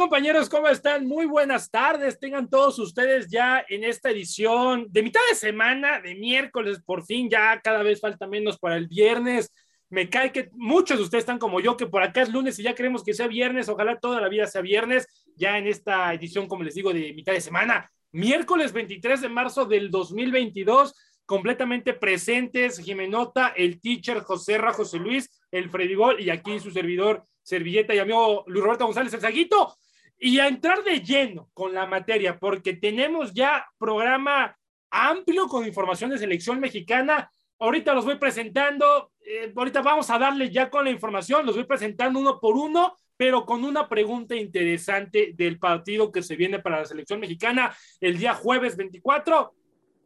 Compañeros? ¿Cómo están? Muy buenas tardes. Tengan todos ustedes ya en esta edición de mitad de semana, de miércoles, por fin, ya cada vez falta menos para el viernes. Me cae que muchos de ustedes están como yo, que por acá es lunes y ya queremos que sea viernes. Ojalá toda la vida sea viernes, ya en esta edición, como les digo, de mitad de semana. Miércoles 23 de marzo del 2022 completamente presentes, Jimenota, el teacher José Ra, José Luis, el Gol y aquí su servidor, servilleta y amigo Luis Roberto González, el Saguito y a entrar de lleno con la materia, porque tenemos ya programa amplio con información de selección mexicana. Ahorita los voy presentando, eh, ahorita vamos a darle ya con la información, los voy presentando uno por uno, pero con una pregunta interesante del partido que se viene para la selección mexicana el día jueves 24,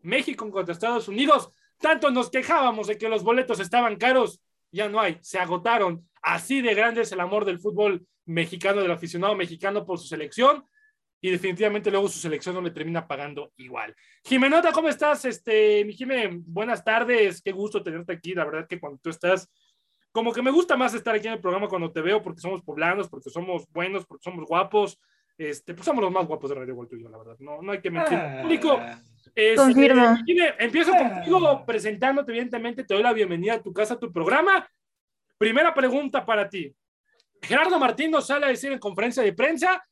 México contra Estados Unidos. Tanto nos quejábamos de que los boletos estaban caros, ya no hay, se agotaron. Así de grande es el amor del fútbol mexicano, del aficionado mexicano por su selección y definitivamente luego su selección no le termina pagando igual. Jimenota, ¿cómo estás? Este, mi Jimé, buenas tardes, qué gusto tenerte aquí, la verdad que cuando tú estás, como que me gusta más estar aquí en el programa cuando te veo porque somos poblanos, porque somos buenos, porque somos guapos, este, pues somos los más guapos de Radio Gol yo, la verdad, no, no hay que mentir. Ah, este, empiezo contigo presentándote, evidentemente, te doy la bienvenida a tu casa, a tu programa. Primera pregunta para ti. Gerardo Martín nos sale a decir en conferencia de prensa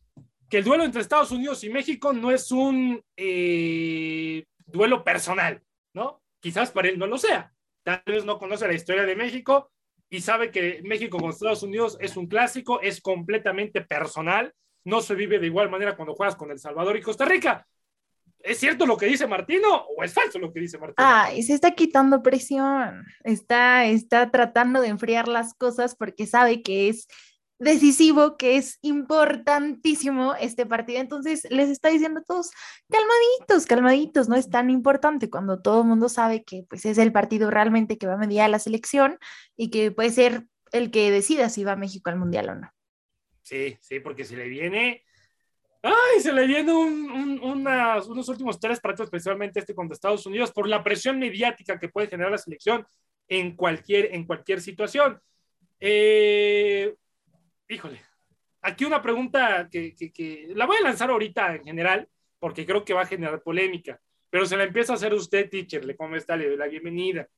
que el duelo entre Estados Unidos y México no es un eh, duelo personal, ¿no? Quizás para él no lo sea. Tal vez no conoce la historia de México y sabe que México con Estados Unidos es un clásico, es completamente personal, no se vive de igual manera cuando juegas con El Salvador y Costa Rica. ¿Es cierto lo que dice Martino o es falso lo que dice Martino? Ah, y se está quitando presión, está, está tratando de enfriar las cosas porque sabe que es decisivo, que es importantísimo este partido. Entonces les está diciendo a todos, calmaditos, calmaditos, no es tan importante cuando todo el mundo sabe que pues es el partido realmente que va a mediar la selección y que puede ser el que decida si va a México al Mundial o no. Sí, sí, porque se le viene, ay, se le viene unos últimos tres partidos, especialmente este contra Estados Unidos, por la presión mediática que puede generar la selección en cualquier, en cualquier situación. Eh, híjole, aquí una pregunta que, la voy a lanzar ahorita en general, porque creo que va a generar polémica, pero se la empieza a hacer usted, teacher, le cómo está, le doy la bienvenida.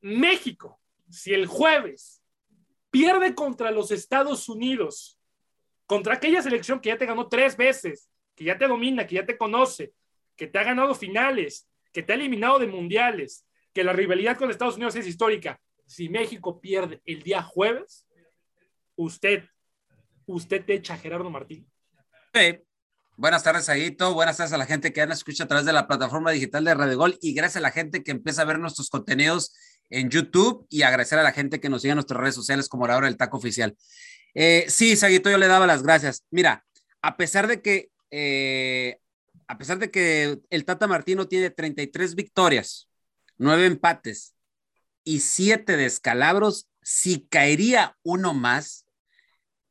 México, si el jueves pierde contra los Estados Unidos, contra aquella selección que ya te ganó tres veces, que ya te domina, que ya te conoce, que te ha ganado finales, que te ha eliminado de mundiales, que la rivalidad con Estados Unidos es histórica. Si México pierde el día jueves, usted, usted te echa Gerardo Martín. Buenas tardes, Aguito. Buenas tardes a la gente que nos escucha a través de la plataforma digital de Radio Gol y gracias a la gente que empieza a ver nuestros contenidos en YouTube y agradecer a la gente que nos sigue en nuestras redes sociales como la hora del taco oficial. Eh, sí, Saguito, yo le daba las gracias. Mira, a pesar de que, eh, a pesar de que el Tata Martino tiene 33 victorias, 9 empates y 7 descalabros, si caería uno más,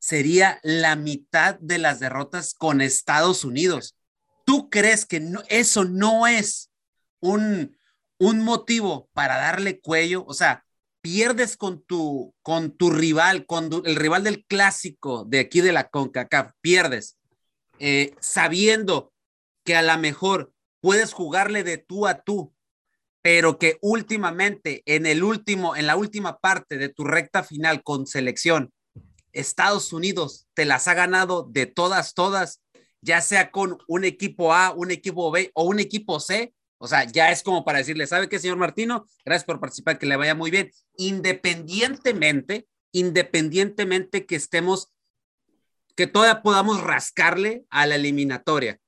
sería la mitad de las derrotas con Estados Unidos. ¿Tú crees que eso no es un, un motivo para darle cuello? O sea, pierdes con tu, con tu rival, con el rival del clásico de aquí de la CONCACAF, pierdes, eh, sabiendo que a lo mejor puedes jugarle de tú a tú, pero que últimamente en el último, en la última parte de tu recta final con selección, Estados Unidos te las ha ganado de todas, todas, ya sea con un equipo A, un equipo B o un equipo C. O sea, ya es como para decirle, ¿sabe qué, señor Martino? Gracias por participar, que le vaya muy bien. Independientemente, independientemente que estemos, que todavía podamos rascarle a la eliminatoria.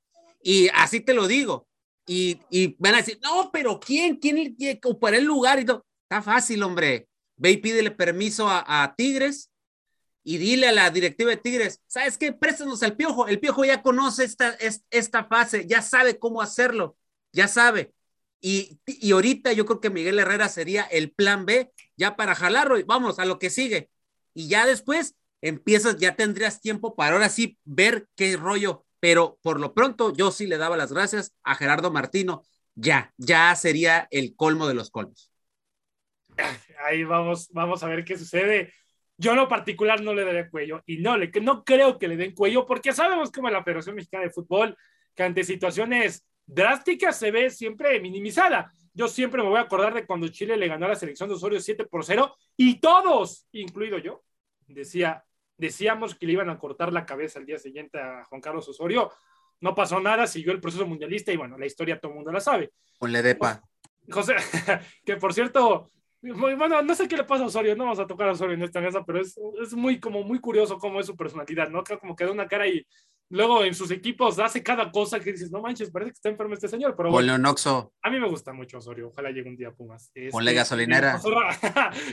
Y así te lo digo. Y, y van a decir, no, pero ¿quién? ¿Quién, ocupará el lugar? Y todo. Está fácil, hombre ve y pídele permiso a, Tigres y dile a la directiva de Tigres, ¿sabes qué? Préstanos al Piojo. El Piojo ya conoce esta, esta fase, ya sabe cómo hacerlo, ya sabe. Y, y ahorita yo creo que Miguel Herrera sería el plan B ya para jalarlo y vamos a lo que sigue. Y ya después empiezas, ya tendrías tiempo para ahora sí ver qué rollo. Pero por lo pronto yo sí le daba las gracias a Gerardo Martino. Ya, ya sería el colmo de los colmos. Ahí vamos, vamos a ver qué sucede. Yo en lo particular no le daré cuello y no, le, no creo que le den cuello porque sabemos cómo la Federación Mexicana de Fútbol, que ante situaciones drásticas se ve siempre minimizada. Yo siempre me voy a acordar de cuando Chile le ganó a la selección de Osorio 7 por 0 y todos, incluido yo, decía, decíamos que le iban a cortar la cabeza el día siguiente a Juan Carlos Osorio. No pasó nada, siguió el proceso mundialista y bueno, la historia todo el mundo la sabe. Ponle depa. José, que por cierto, bueno, no sé qué le pasa a Osorio, no vamos a tocar a Osorio en esta mesa, pero es, es muy, como muy curioso cómo es su personalidad, ¿no? Como que da una cara y luego en sus equipos hace cada cosa que dices, no manches, parece que está enfermo este señor, pero Ponle un oxo. A mí me gusta mucho Osorio, ojalá llegue un día a Pumas. Este, Ponle gasolinera.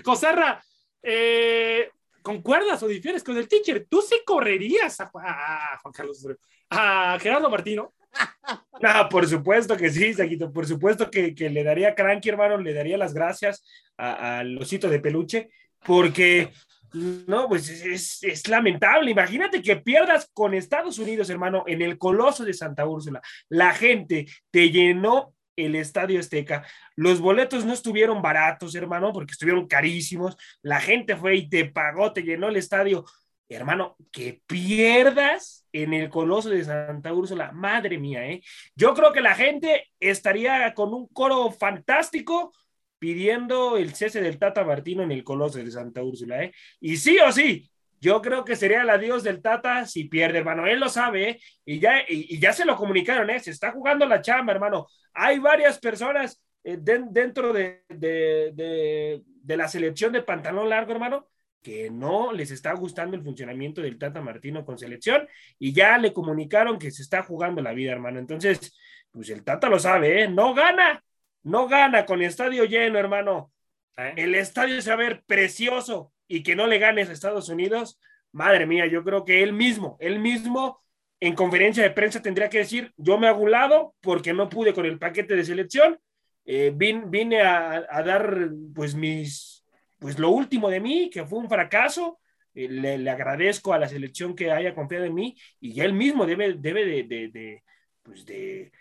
Joserra, eh, ¿concuerdas o difieres con el teacher? ¿Tú sí correrías a, Juan Carlos Osorio, a Gerardo Martino? No, por supuesto que sí, Saquito, por supuesto que, que, le daría cranky, hermano, le daría las gracias al osito de peluche, porque no, pues es, es, lamentable. Imagínate que pierdas con Estados Unidos, hermano, en el Coloso de Santa Úrsula. La gente te llenó el Estadio Azteca. Los boletos no estuvieron baratos, hermano, porque estuvieron carísimos. La gente fue y te pagó, te llenó el estadio. Hermano, que pierdas en el Coloso de Santa Úrsula. Madre mía, ¿eh? Yo creo que la gente estaría con un coro fantástico pidiendo el cese del Tata Martino en el Coloso de Santa Úrsula, ¿eh? Y sí o sí, yo creo que sería el adiós del Tata si pierde, hermano. Él lo sabe, ¿eh? Y ya, y, ya se lo comunicaron, ¿eh? Se está jugando la chamba, hermano. Hay varias personas eh, dentro de, de, de, la selección de pantalón largo, hermano, que no les está gustando el funcionamiento del Tata Martino con selección y ya le comunicaron que se está jugando la vida, hermano. Entonces, pues el Tata lo sabe, ¿eh? No gana, no gana con el estadio lleno, hermano. ¿Eh? El estadio se va a ver precioso y que no le ganes a Estados Unidos. Madre mía, yo creo que él mismo, él mismo en conferencia de prensa tendría que decir, yo me hago un lado porque no pude con el paquete de selección, eh, vine, a, dar pues mis, pues lo último de mí, que fue un fracaso, eh, le, agradezco a la selección que haya confiado en mí y él mismo debe, debe de, de, de, pues de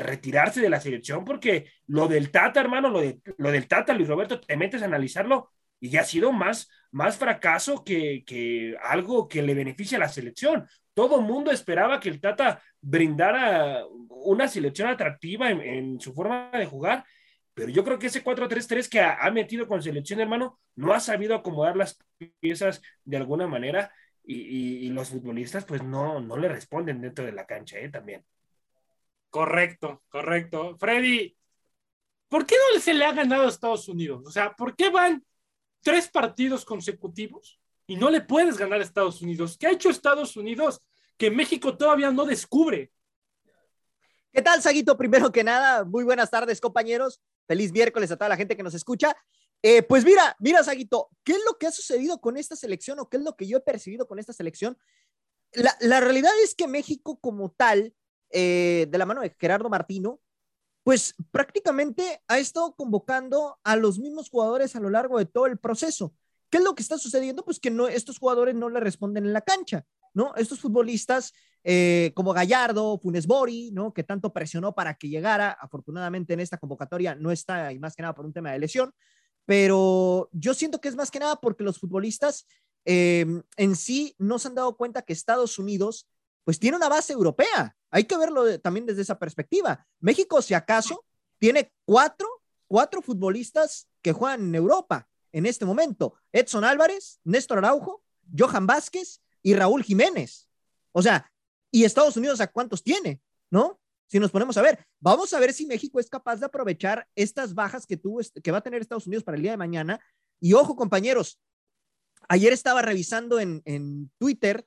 retirarse de la selección, porque lo del Tata, hermano, lo, lo del Tata, Luis Roberto, te metes a analizarlo y ya ha sido más, más fracaso que, que algo que le beneficie a la selección. Todo el mundo esperaba que el Tata brindara una selección atractiva en, su forma de jugar, pero yo creo que ese 4-3-3 que ha, metido con selección, hermano, no ha sabido acomodar las piezas de alguna manera y, y, los futbolistas pues no, no le responden dentro de la cancha ¿eh? también. Correcto, correcto. Freddy, ¿por qué no se le ha ganado a Estados Unidos? O sea, ¿por qué van tres partidos consecutivos y no le puedes ganar a Estados Unidos? ¿Qué ha hecho Estados Unidos que México todavía no descubre? ¿Qué tal, Saguito? Primero que nada, muy buenas tardes, compañeros. Feliz miércoles a toda la gente que nos escucha. Eh, pues mira, mira, Saguito, ¿qué es lo que ha sucedido con esta selección o qué es lo que yo he percibido con esta selección? La, la realidad es que México como tal eh, de la mano de Gerardo Martino, pues prácticamente ha estado convocando a los mismos jugadores a lo largo de todo el proceso. ¿Qué es lo que está sucediendo? Pues que no, estos jugadores no le responden en la cancha, ¿no? Estos futbolistas eh, como Gallardo, Funes Mori, ¿no? Que tanto presionó para que llegara, afortunadamente en esta convocatoria no está, y más que nada por un tema de lesión, pero yo siento que es más que nada porque los futbolistas eh, en sí no se han dado cuenta que Estados Unidos pues tiene una base europea. Hay que verlo también desde esa perspectiva. México, si acaso, tiene cuatro, cuatro futbolistas que juegan en Europa en este momento. Edson Álvarez, Néstor Araujo, Johan Vázquez y Raúl Jiménez. O sea, ¿y Estados Unidos a cuántos tiene? ¿No? Si nos ponemos a ver, vamos a ver si México es capaz de aprovechar estas bajas que tuvo, que va a tener Estados Unidos para el día de mañana. Y ojo, compañeros, ayer estaba revisando en, Twitter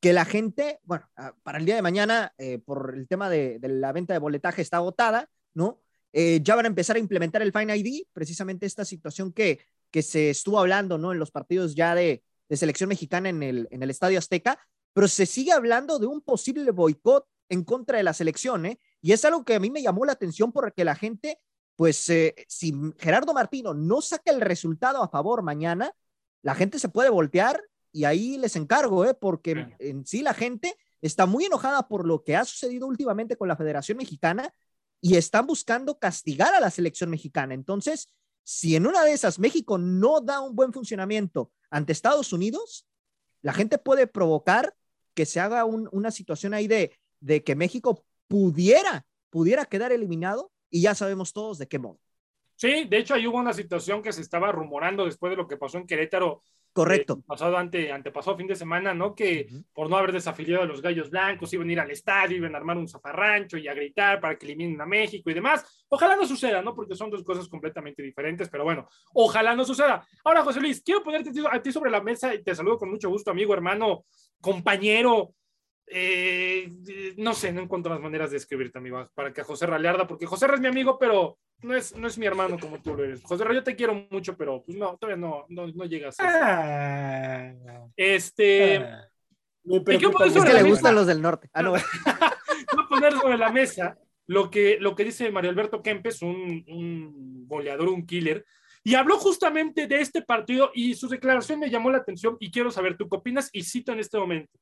que la gente, bueno, ah, para el día de mañana, eh, por el tema de, la venta de boletaje está agotada, ¿no? Eh, ya van a empezar a implementar el Fine ID, precisamente esta situación que se estuvo hablando, ¿no? En los partidos ya de, selección mexicana en el Estadio Azteca, pero se sigue hablando de un posible boicot en contra de la selección, ¿eh? Y es algo que a mí me llamó la atención porque la gente, pues, eh, si Gerardo Martino no saca el resultado a favor mañana, la gente se puede voltear y ahí les encargo, ¿eh? Porque en sí la gente está muy enojada por lo que ha sucedido últimamente con la Federación Mexicana y están buscando castigar a la selección mexicana. Entonces, si en una de esas México no da un buen funcionamiento ante Estados Unidos, la gente puede provocar que se haga una situación ahí de, que México pudiera, pudiera quedar eliminado y ya sabemos todos de qué modo. Sí, de hecho ahí hubo una situación que se estaba rumorando después de lo que pasó en Querétaro Correcto. Pasado ante, antepasado fin de semana, ¿no? Que por no haber desafiliado a los gallos blancos, iban a ir al estadio, iban a armar un zafarrancho y a gritar para que eliminen a México y demás. Ojalá no suceda, ¿no? Porque son dos cosas completamente diferentes, pero bueno, ojalá no suceda. Ahora, José Luis, quiero ponerte a ti sobre la mesa y te saludo con mucho gusto, amigo, hermano, compañero. Eh, no sé, no encuentro las maneras de escribirte, amigo, para que a José Ralearda, porque José es mi amigo, pero no es, no es mi hermano como tú lo eres. José yo te quiero mucho, pero pues no, todavía no, no, no llegas. Ah, este. Ah, es que le gustan los del norte. Ah, no. Voy a poner sobre la mesa lo que, lo que dice Mario Alberto Kempes, un, un goleador, un killer, y habló justamente de este partido y su declaración me llamó la atención y quiero saber tú qué opinas y cito en este momento.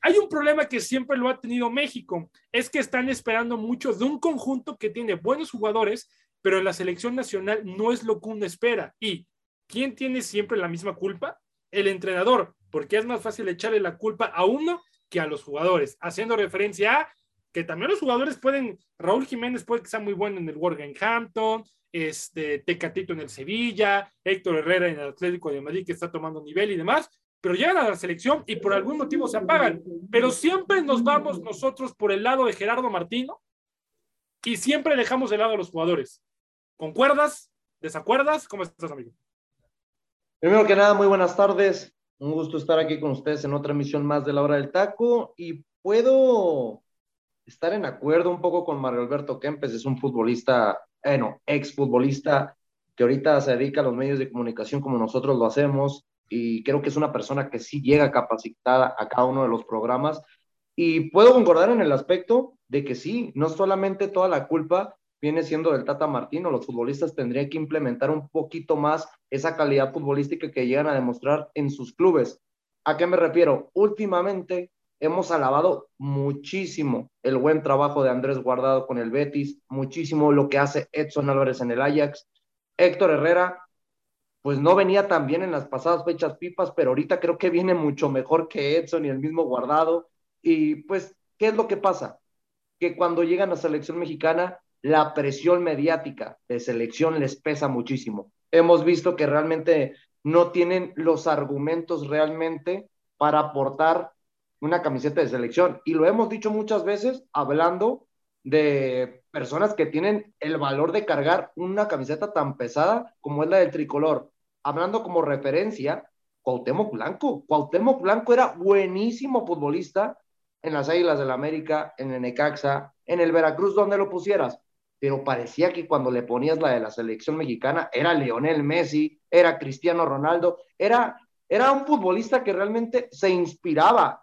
Hay un problema que siempre lo ha tenido México, es que están esperando mucho de un conjunto que tiene buenos jugadores, pero la selección nacional no es lo que uno espera. ¿Y quién tiene siempre la misma culpa? El entrenador, porque es más fácil echarle la culpa a uno que a los jugadores, haciendo referencia a que también los jugadores pueden, Raúl Jiménez puede que sea muy bueno en el Wolverhampton, este, Tecatito en el Sevilla, Héctor Herrera en el Atlético de Madrid que está tomando nivel y demás, pero llegan a la selección y por algún motivo se apagan. Pero siempre nos vamos nosotros por el lado de Gerardo Martino y siempre dejamos de lado a los jugadores. ¿Concuerdas? ¿Desacuerdas? ¿Cómo estás, amigo? Primero que nada, muy buenas tardes. Un gusto estar aquí con ustedes en otra emisión más de la hora del taco y puedo estar en acuerdo un poco con Mario Alberto Kempes, es un futbolista, bueno, ex futbolista que ahorita se dedica a los medios de comunicación como nosotros lo hacemos, y creo que es una persona que sí llega capacitada a cada uno de los programas. Y puedo concordar en el aspecto de que sí, no solamente toda la culpa viene siendo del Tata Martino, los futbolistas tendrían que implementar un poquito más esa calidad futbolística que llegan a demostrar en sus clubes. ¿A qué me refiero? Últimamente hemos alabado muchísimo el buen trabajo de Andrés Guardado con el Betis, muchísimo lo que hace Edson Álvarez en el Ajax. Héctor Herrera pues no venía tan bien en las pasadas fechas pipas, pero ahorita creo que viene mucho mejor que Edson y el mismo guardado. Y pues, ¿qué es lo que pasa? Que cuando llegan a selección mexicana, la presión mediática de selección les pesa muchísimo. Hemos visto que realmente no tienen los argumentos realmente para aportar una camiseta de selección. Y lo hemos dicho muchas veces hablando de personas que tienen el valor de cargar una camiseta tan pesada como es la del tricolor. Hablando como referencia, Cuauhtémoc Blanco. Cuauhtémoc Blanco era buenísimo futbolista en las Águilas del la América, en el Necaxa, en el Veracruz, donde lo pusieras. Pero parecía que cuando le ponías la de la selección mexicana era Leonel Messi, era Cristiano Ronaldo, era, era un futbolista que realmente se inspiraba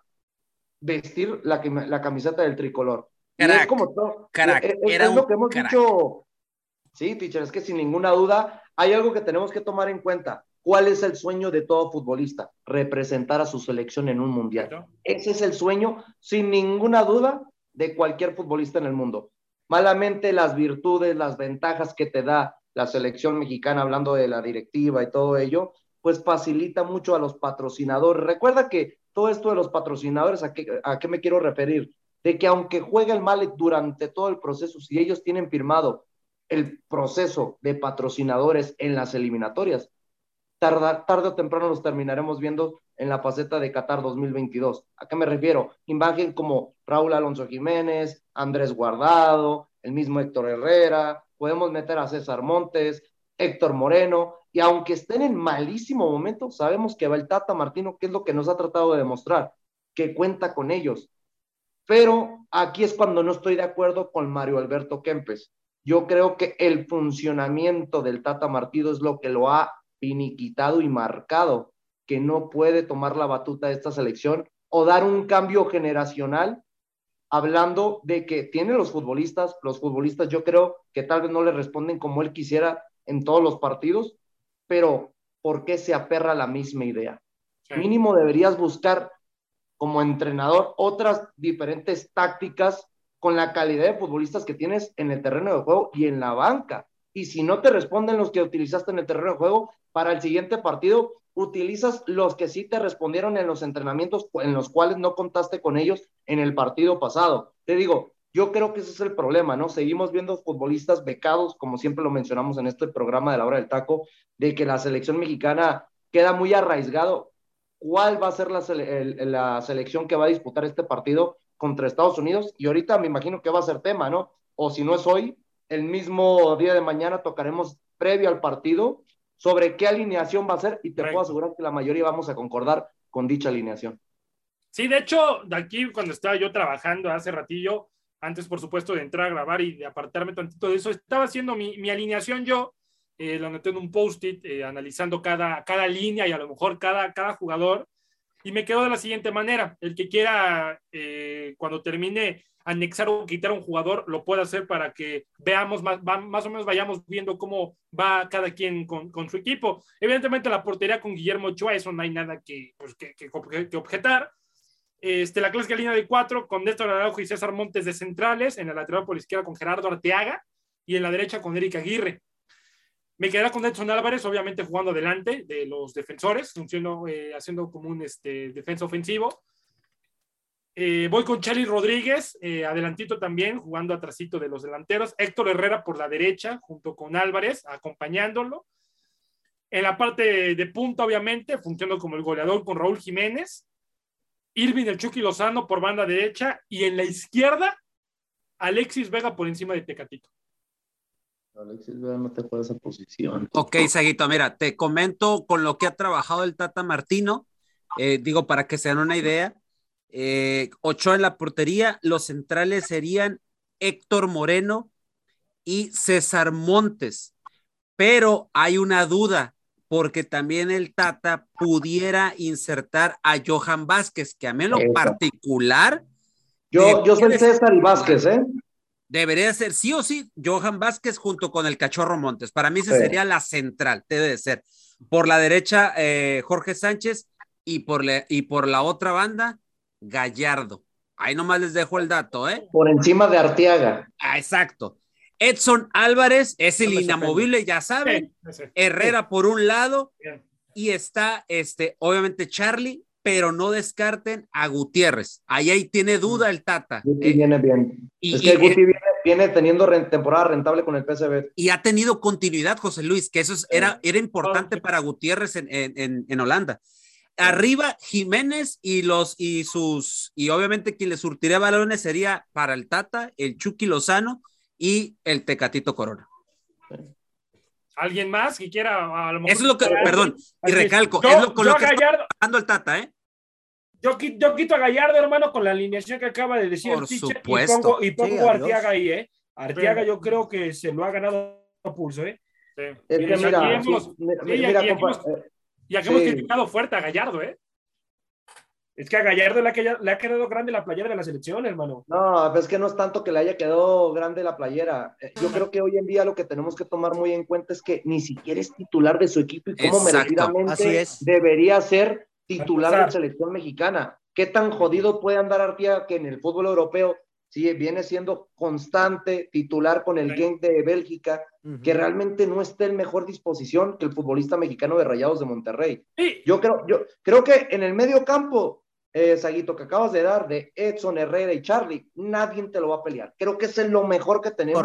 vestir la, la camiseta del tricolor es como todo. es, lo que hemos dicho. Sí, teacher, es que sin ninguna duda hay algo que tenemos que tomar en cuenta. ¿Cuál es el sueño de todo futbolista? Representar a su selección en un mundial. Ese es el sueño, sin ninguna duda, de cualquier futbolista en el mundo. Malamente las virtudes, las ventajas que te da la selección mexicana, hablando de la directiva y todo ello, pues facilita mucho a los patrocinadores. Recuerda que todo esto de los patrocinadores, ¿a qué, a qué me quiero referir? de que aunque juegue el Malek durante todo el proceso, si ellos tienen firmado el proceso de patrocinadores en las eliminatorias, tarde o temprano los terminaremos viendo en la faceta de Qatar 2022. ¿A qué me refiero? Imagen como Raúl Alonso Jiménez, Andrés Guardado, el mismo Héctor Herrera, podemos meter a César Montes, Héctor Moreno, y aunque estén en malísimo momento, sabemos que va el Tata Martino, que es lo que nos ha tratado de demostrar, que cuenta con ellos, pero aquí es cuando no estoy de acuerdo con Mario Alberto Kempes. Yo creo que el funcionamiento del Tata Martino es lo que lo ha finiquitado y marcado que no puede tomar la batuta de esta selección o dar un cambio generacional hablando de que tiene los futbolistas, los futbolistas yo creo que tal vez no le responden como él quisiera en todos los partidos, pero ¿por qué se aperra a la misma idea? Mínimo deberías buscar como entrenador otras diferentes tácticas con la calidad de futbolistas que tienes en el terreno de juego y en la banca. Y si no te responden los que utilizaste en el terreno de juego, para el siguiente partido utilizas los que sí te respondieron en los entrenamientos en los cuales no contaste con ellos en el partido pasado. Te digo, yo creo que ese es el problema, ¿no? Seguimos viendo futbolistas becados, como siempre lo mencionamos en este programa de la hora del taco, de que la selección mexicana queda muy arraigado. ¿Cuál va a ser la, la selección que va a disputar este partido? Contra Estados Unidos y ahorita me imagino que va a ser tema, ¿no? O si no es hoy, el mismo día de mañana tocaremos previo al partido sobre qué alineación va a ser y te puedo asegurar que la mayoría vamos a concordar con dicha alineación. Sí, de hecho, de aquí cuando estaba yo trabajando hace ratillo, antes por supuesto de entrar a grabar y de apartarme tantito de eso, estaba haciendo mi, mi alineación yo, eh, lo anoté en un post-it, eh, analizando cada, cada línea y a lo mejor cada, cada jugador y me quedo de la siguiente manera. El que quiera, eh, cuando termine, anexar o quitar un jugador, lo puede hacer para que veamos más, más o menos vayamos viendo cómo va cada quien con, con, su equipo. Evidentemente la portería con Guillermo Ochoa, eso no hay nada que, pues, que, que, objetar. Este, la clásica línea de cuatro con Néstor Araujo y César Montes de centrales, en la lateral por izquierda con Gerardo Arteaga y en la derecha con Erika Aguirre. Me quedará con Edson Álvarez, obviamente jugando adelante de los defensores, eh, haciendo como un este, defensa ofensivo. Eh, voy con Charlie Rodríguez, eh, adelantito también, jugando atrásito de los delanteros. Héctor Herrera por la derecha, junto con Álvarez, acompañándolo. En la parte de punta, obviamente, funcionando como el goleador con Raúl Jiménez. Irving el Chucky Lozano por banda derecha. Y en la izquierda, Alexis Vega por encima de Tecatito. Alexis Vega no te puede esa posición. Ok, Saguito, mira, te comento con lo que ha trabajado el Tata Martino, eh, digo para que se den una idea. Eh, Ochoa en la portería, los centrales serían Héctor Moreno y César Montes, pero hay una duda, porque también el Tata pudiera insertar a Johan Vázquez, que a mí en lo particular. Yo, yo soy César y Vázquez, ¿eh? Debería ser sí o sí Johan Vázquez junto con el Cachorro Montes. Para mí esa sería la central, debe de ser. Por la derecha, eh, Jorge Sánchez y por, y por la otra banda, Gallardo. Ahí nomás les dejo el dato, ¿eh? Por encima de Arteaga. Ah, exacto. Edson Álvarez es el inamovible, ya saben. Herrera por un lado y está, este, obviamente Charlie pero no descarten a Gutiérrez. Ahí, ahí tiene duda el Tata. Guti ¿eh? viene bien. Y, es que Guti viene, teniendo temporada rentable con el PSV. Y ha tenido continuidad, José Luis, que eso era, era importante para Gutiérrez en, en, en, Holanda. Arriba, Jiménez y los y sus, y obviamente quien le surtiría balones sería para el Tata, el Chucky Lozano y el Tecatito Corona. ¿Alguien más que quiera? A lo mejor Eso es lo que, perdón, y recalco, es lo, con lo que está el Tata, ¿eh? Yo, yo, quito a Gallardo, hermano, con la alineación que acaba de decir Por el supuesto. y pongo, a Arteaga ahí, ¿eh? Arteaga yo creo que se lo ha ganado a pulso, ¿eh? Sí. Mira, hemos, mira, mira, y, aquí hemos, y aquí hemos criticado fuerte a Gallardo, ¿eh? Es que a Gallardo le ha, le ha, quedado grande la playera de la selección, hermano. No, es que no es tanto que le haya quedado grande la playera. Eh, yo creo que hoy en día lo que tenemos que tomar muy en cuenta es que ni siquiera es titular de su equipo y cómo merecidamente debería ser titular de la selección mexicana. ¿Qué tan jodido puede andar Artia que en el fútbol europeo sí, viene siendo constante titular con el Genk de Bélgica, que realmente no está en mejor disposición que el futbolista mexicano de Rayados de Monterrey? Yo creo, yo creo que en el medio campo eh, Saguito, que acabas de dar de Edson, Herrera y Charlie, nadie te lo va a pelear. Creo que es lo mejor que tenemos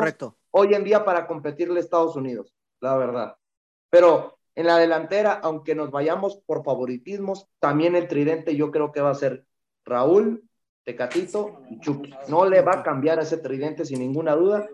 hoy en día para competirle a Estados Unidos, la verdad. Pero en la delantera, aunque nos vayamos por favoritismos, también el tridente yo creo que va a ser Raúl, Tecatito y Chucky. No le va a cambiar ese tridente sin ninguna duda.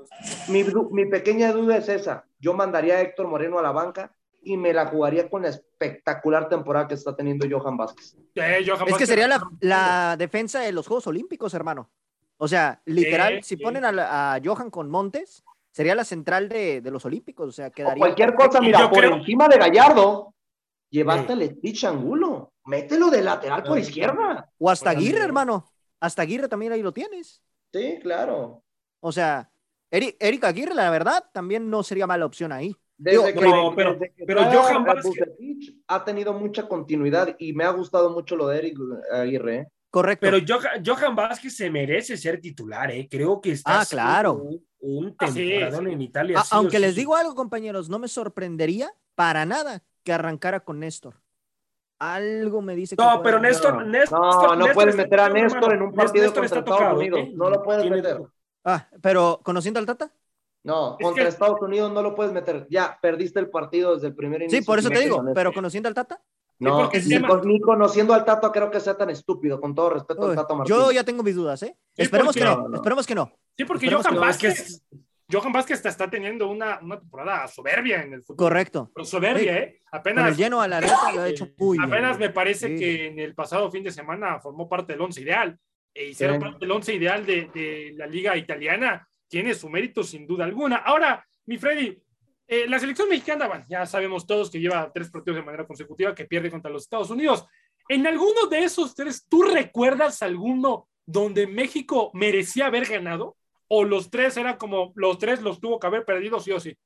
Mi, mi pequeña duda es esa. Yo mandaría a Héctor Moreno a la banca y me la jugaría con la espectacular temporada que está teniendo Johan Vázquez. es que sería la, defensa de los Juegos Olímpicos, hermano. O sea, literal, si ponen a, Johan con Montes, sería la central de, de los Olímpicos, o sea, quedaría... cualquier cosa, mira, yo por creo- encima de Gallardo, llevaste el Stitch Angulo, mételo de lateral por Ah, izquierda. O hasta Pues, Aguirre, hermano. Hasta Aguirre también ahí lo tienes. Sí, claro. O sea, Eric, Eric Aguirre, la verdad, también no sería mala opción ahí. Desde Digo, que, no, pero- desde que pero Johan Vázquez- ha tenido mucha continuidad y me ha gustado mucho lo de Eric Aguirre. ¿eh? Correcto. Pero Johan, Johan Vázquez se merece ser titular, ¿eh? Creo que está Ah, claro. un, un Ah, sí, temporadón sí. en Italia. A- sí o aunque sí. les digo algo, compañeros, no me sorprendería para nada que arrancara con Néstor. Algo me dice que No, pero. Néstor, Néstor, No, no Néstor puedes meter a Néstor en un partido Néstor contra está Estados tocado, Unidos. ¿eh? No lo puedes Tiene- meter. Ah, pero conociendo al Tata. No, Es contra que- Estados Unidos no lo puedes meter. Ya, perdiste el partido desde el primer inicio. Sí, por eso te digo, pero conociendo al Tata. No, porque el ni, tema- con- ni conociendo al Tato creo que sea tan estúpido, con todo respeto al Tato yo ya tengo mis dudas, ¿eh? Sí, esperemos porque- que no, No, no. esperemos que no. Sí, porque Esperemos Johan que no, es que Vázquez, Johan Vázquez está, está teniendo una, una temporada soberbia en el fútbol. Correcto. Pero soberbia, ¿eh? Con Apenas, el lleno a la neta lo ha hecho muy bien. apenas me parece Sí. que en el pasado fin de semana formó parte del once ideal. E hicieron Sí. parte del once ideal de, de la liga italiana. Tiene su mérito sin duda alguna. Ahora, mi Freddy, eh, la selección mexicana, bueno, ya sabemos todos que lleva tres partidos de manera consecutiva, que pierde contra los Estados Unidos. ¿En alguno de esos tres, tú recuerdas alguno donde México merecía haber ganado? ¿O los tres eran como, los tres los tuvo que haber perdido sí o sí?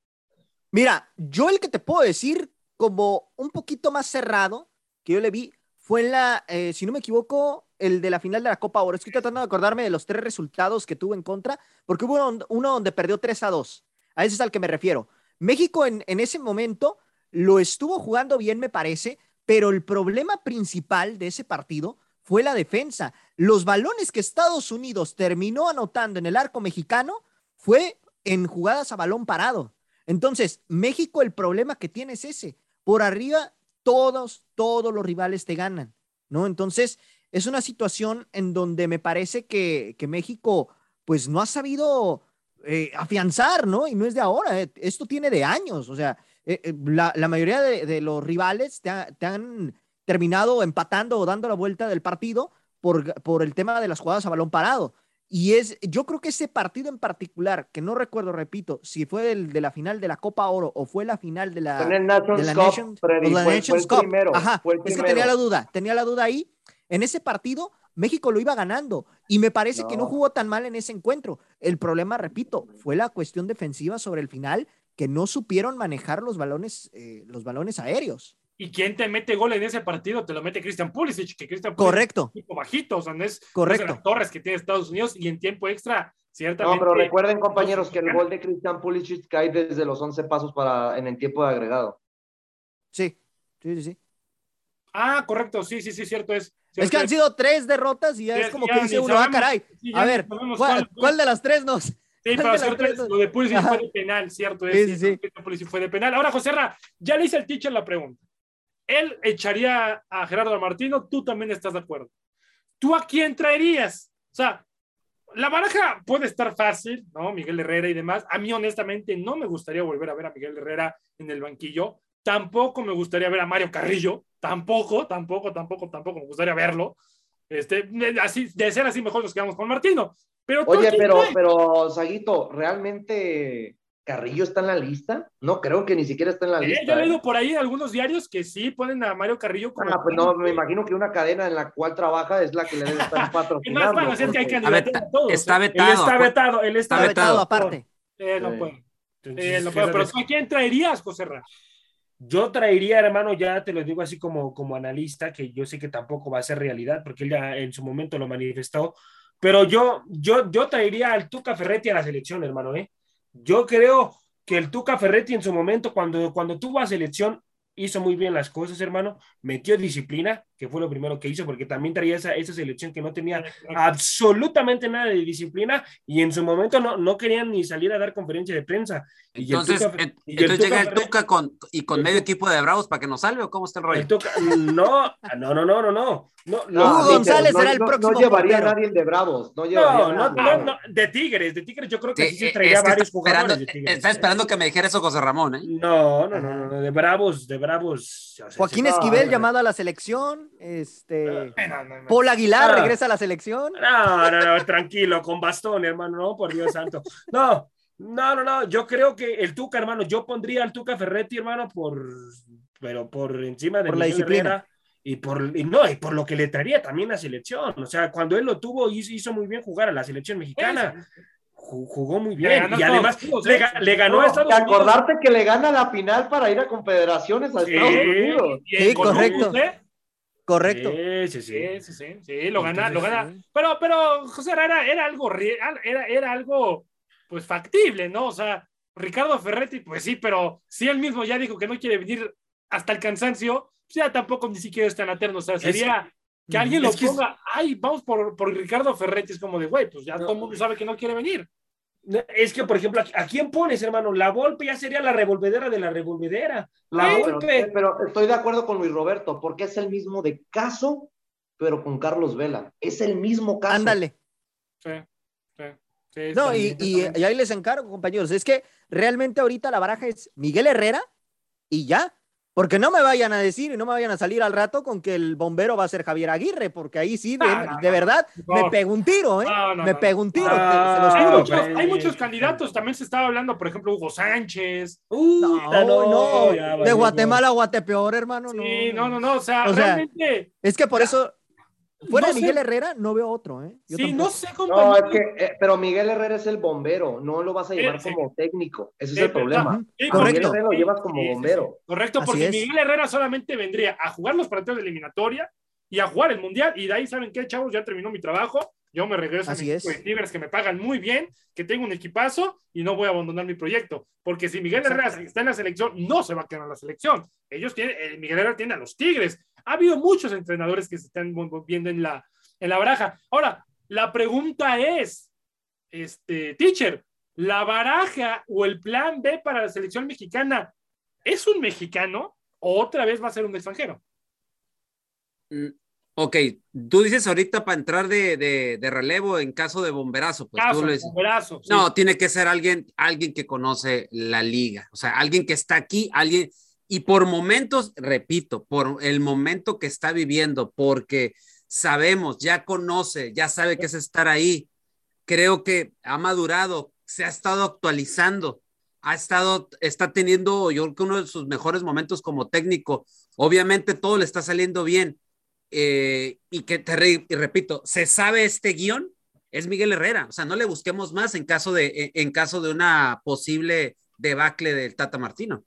Mira, yo el que te puedo decir como un poquito más cerrado que yo le vi fue en la, eh, si no me equivoco, el de la final de la Copa Oro. Estoy tratando de acordarme de los tres resultados que tuvo en contra, porque hubo uno, donde perdió 3 a 2. A ese es al que me refiero. México en, en ese momento lo estuvo jugando bien, me parece, pero el problema principal de ese partido fue la defensa. Los balones que Estados Unidos terminó anotando en el arco mexicano fue en jugadas a balón parado. Entonces, México el problema que tiene es ese. Por arriba, todos, todos los rivales te ganan, ¿no? Entonces, es una situación en donde me parece que, que México, pues, no ha sabido eh, afianzar, ¿no? Y no es de ahora, eh, esto tiene de años, o sea, eh, eh, la, la mayoría de, de los rivales te, ha- te han terminado empatando o dando la vuelta del partido por, por el tema de las jugadas a balón parado. Y es, yo creo que ese partido en particular, que no recuerdo, repito, si fue el de la final de la Copa Oro o fue la final de la, de la Cup, Freddy, la fue- el Cup. primero, Ajá, fue el es que tenía la duda, tenía la duda ahí. En ese partido, México lo iba ganando y me parece que no jugó tan mal en ese encuentro. El problema, repito, fue la cuestión defensiva sobre el final, que no supieron manejar los balones, eh, los balones aéreos. ¿Y quién te mete gol en ese partido? Te lo mete Christian Pulisic, que Christian Pulisic Correcto, es un tipo bajito, o sea, no es, no es de correcto. las torres que tiene Estados Unidos y en tiempo extra, ciertamente. No, pero recuerden, compañeros, que el gol de Cristian Pulisic cae desde los 11 pasos para en el tiempo de agregado. Sí, sí, sí. sí. Ah, correcto, sí, sí, sí, cierto es. Es que han sido tres derrotas y ya Sí, es como ya que dice uno, ah, caray. Sí, A ver, ¿cuál, de las tres nos? Sí, ¿Cuál pero de las cierto tres es, nos- lo de Pulisic Ajá. fue de penal, cierto es. Sí, sí, Pulisic fue de penal. Ahora, José Ra, ya le hice el teacher la pregunta. Él echaría a Gerardo Martino, tú también estás de acuerdo. ¿Tú a quién traerías? O sea, la baraja puede estar fácil, ¿no? Miguel Herrera y demás. A mí, honestamente, no me gustaría volver a ver a Miguel Herrera en el banquillo. Tampoco me gustaría ver a Mario Carrillo. Tampoco, tampoco, tampoco, tampoco me gustaría verlo. Este, así, de ser así, mejor nos quedamos con Martino. Pero ¿tú a Oye, pero, pero, Saguito, ¿realmente Carrillo está en la lista? No creo que ni siquiera está en la Eh, lista. yo he ¿eh? leído por ahí en algunos diarios que sí ponen a Mario Carrillo como. Ah, pues no, me imagino que una cadena en la cual trabaja es la que le debe estar Es más, patrocinando. van a hacer que hay candidatos a todos. Está ¿eh? Él vetado. está vetado, él está, Está vetado vetado. aparte. Eh, no Sí. puede. Entonces, Eh, no puede. Pero fíjate, ¿tú a quién traerías, José Ra? Yo traería, hermano, ya te lo digo así como, como analista, que yo sé que tampoco va a ser realidad, porque él ya en su momento lo manifestó, pero yo, yo, yo traería al Tuca Ferretti a la selección, hermano, ¿eh? Yo creo que el Tuca Ferretti en su momento, cuando, cuando tuvo a selección, hizo muy bien las cosas, hermano, metió disciplina, que fue lo primero que hizo, porque también traía esa, esa selección que no tenía absolutamente nada de disciplina y en su momento no, no querían ni salir a dar conferencia de prensa. Y el Entonces, Tuca- en- y el entonces llega el Tuca Tuca con, y con medio equipo de Bravos para que nos salve o cómo está el rollo. El Tuca- no, no, no, no, no, no. No, No, González no- será el no- próximo No llevaría portero. a nadie de Bravos. No llevaría no, a no, nadie. no, no, de Tigres, de Tigres, yo creo que Sí, sí se eh, traería es que varios jugadores de Tigres. está esperando que me dijera eso José Ramón, ¿eh? No, no, no, no, no, de Bravos, de Bravos. o sea, Joaquín sí- Esquivel no. llamado a la selección. Este. No, no, no. Paul Aguilar regresa a la selección. No, no, no, tranquilo, con bastón, hermano, no, por Dios santo. No, No, no, no, yo creo que el Tuca, hermano, yo pondría al Tuca Ferretti, hermano, por, pero por encima de Por la disciplina. Herrera y por, y no, y por lo que le traería también la selección. O sea, cuando él lo tuvo, hizo, hizo muy bien jugar a la selección mexicana. Ju- Jugó muy bien. Y además le, ganó a Estados Y Unidos. acordarte que le gana la final para ir a Confederaciones a Sí. Estados Unidos. Sí, correcto. ¿eh? Correcto. Sí, sí, sí. Sí, sí, sí, sí, lo gana, lo gana. sí. Pero, pero, José Herrera era algo real, era, era algo, pues, factible, ¿no? O sea, Ricardo Ferretti, pues sí, pero si él mismo ya dijo que no quiere venir hasta el cansancio, pues ya tampoco ni siquiera es tan eterno. O sea, sería que alguien lo ponga, ay, vamos por, por Ricardo Ferretti, es como de, güey, pues ya No. todo el mundo sabe que no quiere venir. Es que, por ejemplo, ¿a, quién pones, hermano? La Volpe ya sería la revolvedera de la revolvedera. La pero, Volpe. pero estoy de acuerdo con Luis Roberto, porque es el mismo de caso, pero con Carlos Vela. Es el mismo caso. Ándale. Sí, sí, sí, No, y, y, y ahí les encargo, compañeros. Es que realmente ahorita la baraja es Miguel Herrera y ya. Porque no me vayan a decir y no me vayan a salir al rato con que el bombero va a ser Javier Aguirre, porque ahí sí, de, Ah, no, de no, verdad, me pego un tiro, ¿eh? No, no, me no, pego un tiro, te- se los Hay muchos, hombre. hay muchos candidatos, también se estaba hablando, por ejemplo, Hugo Sánchez. Uy, No, no, ya de Guatemala a Guatepeor, hermano. Sí, no, no, no, o sea, O sea, realmente, Es que por eso, fuera No de sé. Miguel Herrera, no veo otro, ¿eh? Yo sí, tampoco. no sé, No, compañero. es que, eh, pero Miguel Herrera es el bombero, no lo vas a llevar Sí, sí. como técnico. Ese es el problema. sí, A. Miguel Herrera lo llevas como sí, sí, bombero. Correcto, porque. Miguel Herrera solamente vendría a jugar los partidos de eliminatoria y a jugar el mundial. Y de ahí, ¿saben qué, chavos? Ya terminó mi trabajo. Yo me regreso Así a mi es. equipo de Tigres que me pagan muy bien, que tengo un equipazo y no voy a abandonar mi proyecto. Porque si Miguel Herrera está en la selección, no se va a quedar en la selección. Ellos tienen, eh, Miguel Herrera tiene a los Tigres. Ha habido muchos entrenadores que se están viendo en la, en la baraja. Ahora, la pregunta es, este, teacher, ¿la baraja o el plan B para la selección mexicana es un mexicano o otra vez va a ser un extranjero? Mm, Ok, tú dices ahorita para entrar de, de- de relevo en caso de bomberazo, pues Caso, tú lo dices. bomberazo, sí. No, tiene que ser alguien, alguien que conoce la liga, o sea, alguien que está aquí, alguien, y por momentos, repito, por el momento que está viviendo, porque sabemos, ya conoce, ya sabe que es estar ahí, creo que ha madurado, se ha estado actualizando, ha estado, está teniendo, yo creo que uno de sus mejores momentos como técnico, obviamente todo le está saliendo bien, eh, y que te re- y repito, se sabe este guion, es Miguel Herrera. O sea, no le busquemos más en caso de, en caso de una posible debacle del Tata Martino.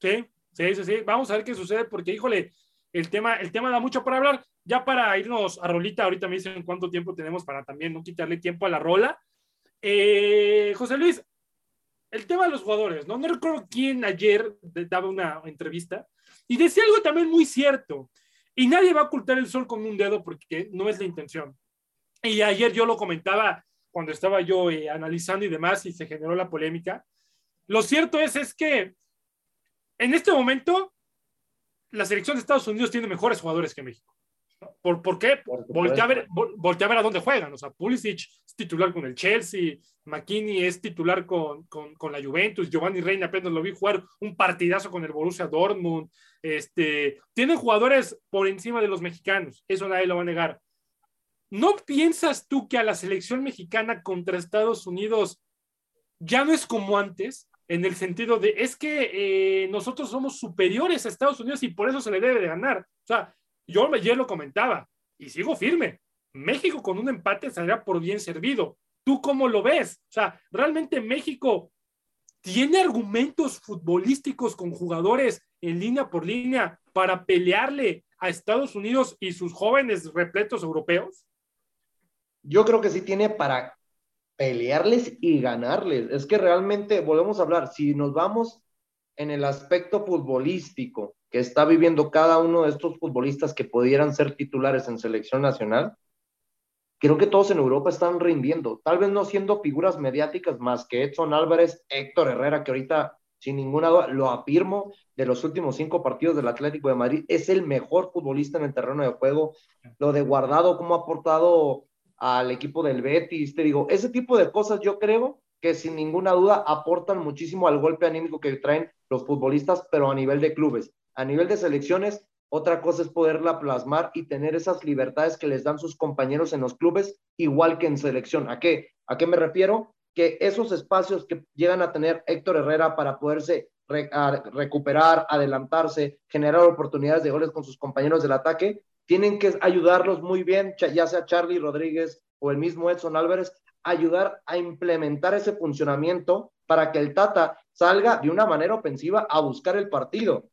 Sí, sí, sí, sí. Vamos a ver qué sucede porque, híjole, el tema, el tema da mucho para hablar. Ya para irnos a rolita, ahorita me dicen cuánto tiempo tenemos para también no quitarle tiempo a la rola. Eh, José Luis, el tema de los jugadores, ¿no? No recuerdo quién ayer daba una entrevista y decía algo también muy cierto. Y nadie va a ocultar el sol con un dedo porque no es la intención. Y ayer yo lo comentaba cuando estaba yo eh, analizando y demás y se generó la polémica. Lo cierto es, es que en este momento la selección de Estados Unidos tiene mejores jugadores que México. ¿Por, ¿Por qué? Voltea a, ver, vol- voltea a ver a dónde juegan. O sea, Pulisic es titular con el Chelsea, McKinney es titular con, con, con la Juventus, Giovanni Reina apenas lo vi jugar un partidazo con el Borussia Dortmund. Este, tienen jugadores por encima de los mexicanos, eso nadie lo va a negar. ¿No piensas tú que a la selección mexicana contra Estados Unidos ya no es como antes? En el sentido de, es que eh, nosotros somos superiores a Estados Unidos y por eso se le debe de ganar. O sea, yo ayer lo comentaba y sigo firme. México con un empate saldrá por bien servido. ¿Tú cómo lo ves? O sea, ¿realmente México tiene argumentos futbolísticos con jugadores en línea por línea para pelearle a Estados Unidos y sus jóvenes repletos europeos? Yo creo que sí tiene para pelearles y ganarles. Es que realmente, volvemos a hablar, si nos vamos en el aspecto futbolístico que está viviendo cada uno de estos futbolistas que pudieran ser titulares en selección nacional, creo que todos en Europa están rindiendo, tal vez no siendo figuras mediáticas más que Edson Álvarez, Héctor Herrera, que ahorita sin ninguna duda lo afirmo, de los últimos cinco partidos del Atlético de Madrid, es el mejor futbolista en el terreno de juego. Lo de Guardado, cómo ha aportado al equipo del Betis, te digo, ese tipo de cosas yo creo que sin ninguna duda aportan muchísimo al golpe anímico que traen los futbolistas, pero a nivel de clubes. A nivel de selecciones, otra cosa es poderla plasmar y tener esas libertades que les dan sus compañeros en los clubes, igual que en selección. ¿A qué? ¿A qué me refiero? que esos espacios que llegan a tener Héctor Herrera para poderse recuperar, adelantarse, generar oportunidades de goles con sus compañeros del ataque, tienen que ayudarlos muy bien, ya sea Charlie Rodríguez o el mismo Edson Álvarez, ayudar a implementar ese funcionamiento para que el Tata salga de una manera ofensiva a buscar el partido.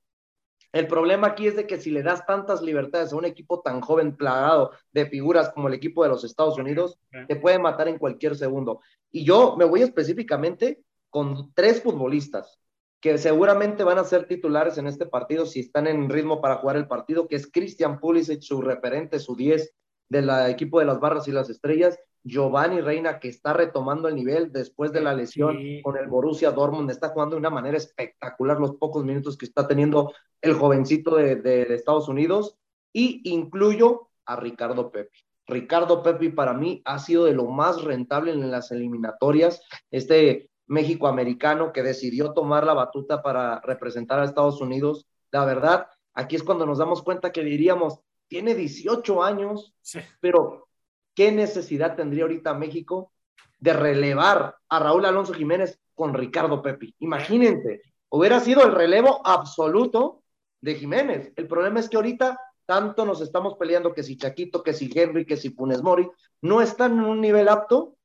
El problema aquí es de que si le das tantas libertades a un equipo tan joven plagado de figuras como el equipo de los Estados Unidos, te puede matar en cualquier segundo. Y yo me voy específicamente con tres futbolistas que seguramente van a ser titulares en este partido si están en ritmo para jugar el partido, que es Christian Pulisic, su referente, su 10 del equipo de las barras y las estrellas, Giovanni Reina, que está retomando el nivel después de la lesión con el Borussia Dortmund, está jugando de una manera espectacular los pocos minutos que está teniendo el jovencito de, de Estados Unidos, y incluyo a Ricardo Pepi. Ricardo Pepi para mí ha sido de lo más rentable en las eliminatorias. Este México-americano que decidió tomar la batuta para representar a Estados Unidos. La verdad, aquí es cuando nos damos cuenta que diríamos, tiene 18 años, pero ¿qué necesidad tendría ahorita México de relevar a Raúl Alonso Jiménez con Ricardo Pepi? Imagínense, hubiera sido el relevo absoluto de Jiménez. El problema es que ahorita tanto nos estamos peleando que si Chaquito, que si Henry, que si Punes Mori, no están en un nivel apto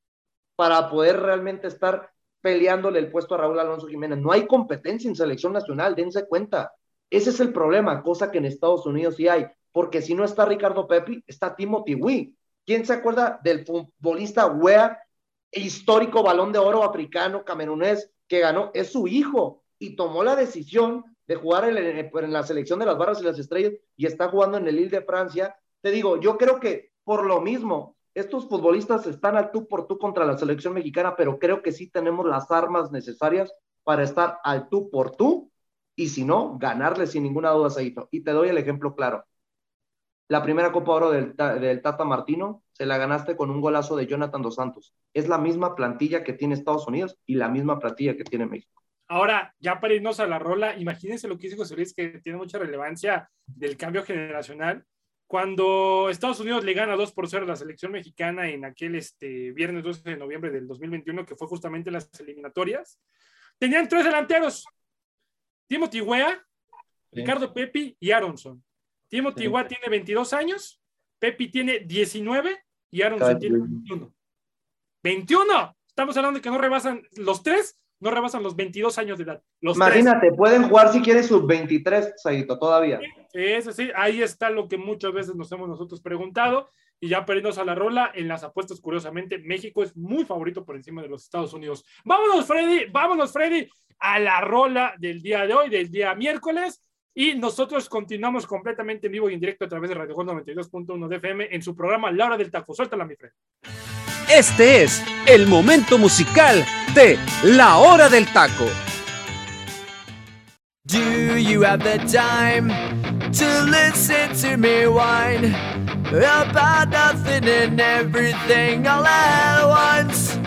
para poder realmente estar peleándole el puesto a Raúl Alonso Jiménez. No hay competencia en selección nacional, dense cuenta. Ese es el problema, cosa que en Estados Unidos sí hay, porque si no está Ricardo Pepi, está Timothy Wee. ¿Quién se acuerda del futbolista Wea, histórico balón de oro africano, camerunés, que ganó? Es su hijo y tomó la decisión de jugar en, la selección de las barras y las estrellas y está jugando en el Lille de Francia. Te digo, yo creo que por lo mismo, estos futbolistas están al tú por tú contra la selección mexicana, pero creo que sí tenemos las armas necesarias para estar al tú por tú y si no, ganarle sin ninguna duda, Saito. Y te doy el ejemplo claro. La primera Copa Oro del, Tata Martino se la ganaste con un golazo de Jonathan Dos Santos. Es la misma plantilla que tiene Estados Unidos y la misma plantilla que tiene México. Ahora, ya para irnos a la rola, imagínense lo que dice José Luis, que tiene mucha relevancia del cambio generacional. Cuando Estados Unidos le gana 2 por 0 a la selección mexicana en aquel este, viernes 12 de noviembre del 2021, que fue justamente las eliminatorias, tenían tres delanteros: Timothy Wea, Ricardo Pepi y Aronson. Timothy Wea tiene 22 años, Pepi tiene 19 y Aronson tiene 21. 21. Estamos hablando de que no rebasan los tres no rebasan los 22 años de edad. Imagínate, pueden jugar si quieres sus 23, Saito, todavía. Eso sí, ahí está lo que muchas veces nos hemos nosotros preguntado. Y ya perdidos a la rola, en las apuestas, curiosamente, México es muy favorito por encima de los Estados Unidos. Vámonos, Freddy, vámonos, Freddy, a la rola del día de hoy, del día miércoles. Y nosotros continuamos completamente en vivo y en directo a través de Radio 92.1 de FM en su programa La Hora del Taco. Suéltala, mi Freddy. Este es el momento musical de La Hora del Taco. Do you have the time to listen to me whine about nothing and everything all at once?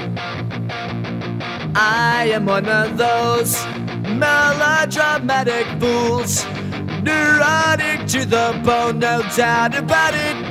I am one of those melodramatic fools, neurotic to the bone, no doubt about it.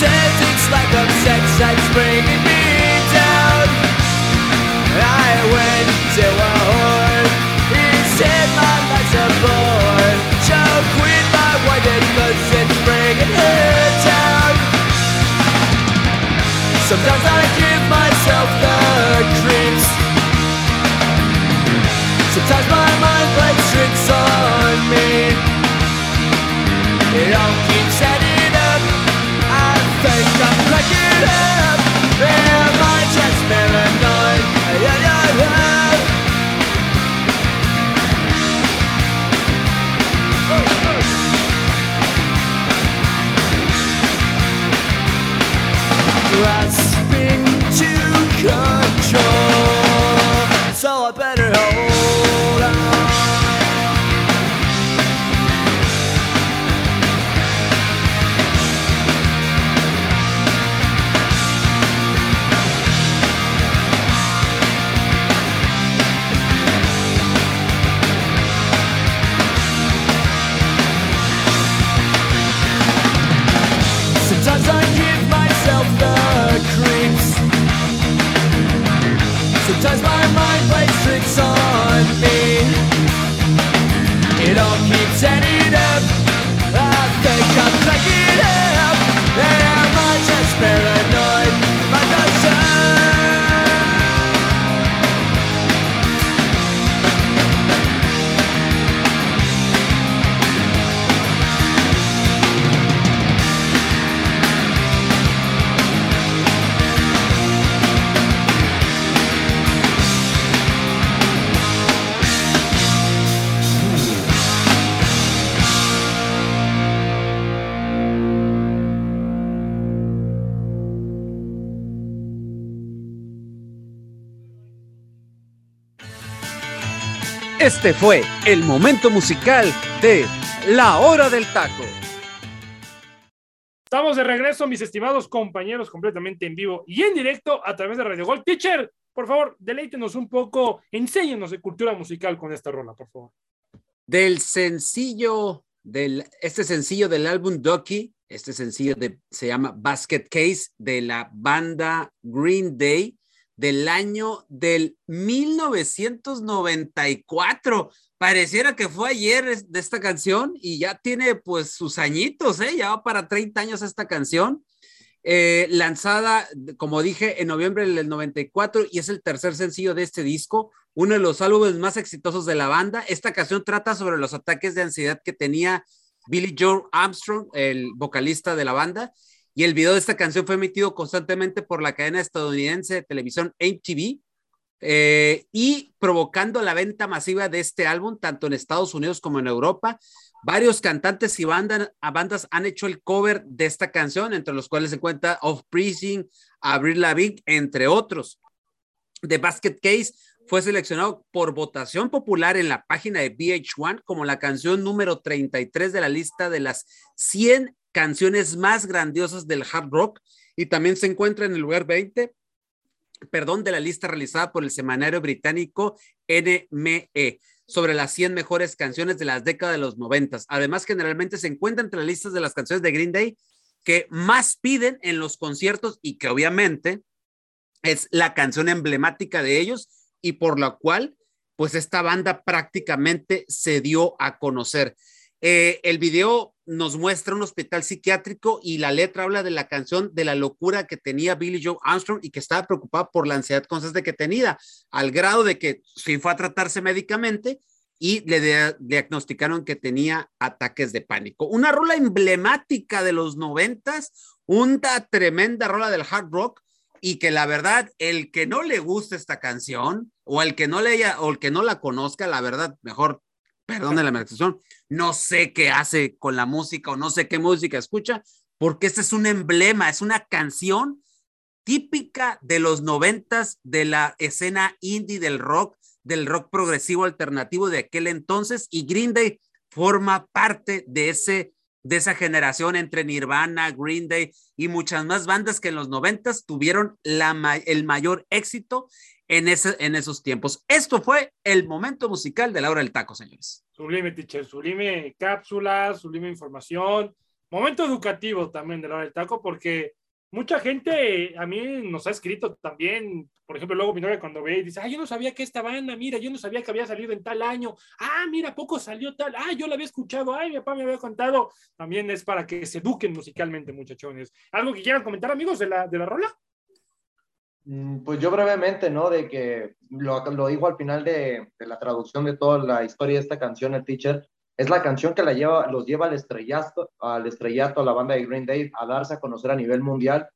Says it's like a sex that's bringing me down. I went to a whore. He said my life's a bore. Choke with my white cause it's bringing her down. Sometimes I give myself the creeps. Sometimes my mind plays tricks on me. It all Yeah. Este fue el momento musical de La Hora del Taco. Estamos de regreso, mis estimados compañeros, completamente en vivo y en directo a través de Radio Gol. Teacher, por favor, deleítenos un poco, enséñenos de cultura musical con esta rola, por favor. Del sencillo, del, este sencillo del álbum Ducky, este sencillo de, se llama Basket Case de la banda Green Day del año del 1994. Pareciera que fue ayer de esta canción y ya tiene pues sus añitos, ¿eh? Ya va para 30 años esta canción. Eh, lanzada, como dije, en noviembre del 94 y es el tercer sencillo de este disco, uno de los álbumes más exitosos de la banda. Esta canción trata sobre los ataques de ansiedad que tenía Billy Joe Armstrong, el vocalista de la banda, y el video de esta canción fue emitido constantemente por la cadena estadounidense de televisión MTV eh, y provocando la venta masiva de este álbum tanto en Estados Unidos como en Europa. Varios cantantes y bandas, han hecho el cover de esta canción, entre los cuales se encuentra Off Pricing, Avril Lavigne, entre otros. The Basket Case fue seleccionado por votación popular en la página de VH1 como la canción número 33 de la lista de las 100 canciones más grandiosas del hard rock y también se encuentra en el lugar 20, perdón, de la lista realizada por el semanario británico NME sobre las 100 mejores canciones de las décadas de los 90. Además, generalmente se encuentra entre las listas de las canciones de Green Day que más piden en los conciertos y que obviamente es la canción emblemática de ellos y por la cual pues esta banda prácticamente se dio a conocer. Eh, el video nos muestra un hospital psiquiátrico y la letra habla de la canción de la locura que tenía Billy Joe Armstrong y que estaba preocupado por la ansiedad constante que tenía, al grado de que sí fue a tratarse médicamente y le diagnosticaron que tenía ataques de pánico. Una rola emblemática de los noventas, una tremenda rola del hard rock y que la verdad, el que no le guste esta canción o el que no le o el que no la conozca, la verdad, mejor, perdónenme la expresión, no sé qué hace con la música o no sé qué música escucha, porque este es un emblema, es una canción típica de los noventas de la escena indie del rock, del rock progresivo alternativo de aquel entonces y Green Day forma parte de ese de esa generación entre Nirvana, Green Day y muchas más bandas que en los noventas tuvieron la el mayor éxito en, ese, en esos tiempos. Esto fue el momento musical de la hora del taco, señores. Sublime, teacher, sublime cápsulas, sublime información. Momento educativo también de la hora del taco, porque mucha gente a mí nos ha escrito también, por ejemplo, luego mi novia cuando ve y dice, ah, yo no sabía que esta banda, mira, yo no sabía que había salido en tal año, ah, mira, poco salió tal, ah, yo la había escuchado, ay, mi papá me había contado, también es para que se eduquen musicalmente, muchachones. ¿Algo que quieran comentar, amigos, de la, de la rola? Mm, Pues yo brevemente, ¿no? De que lo, lo dijo al final de, de la traducción de toda la historia de esta canción, el teacher, es la canción que la lleva, los lleva al estrellato, al estrellato a la banda de Green Day, a darse a conocer a nivel mundial,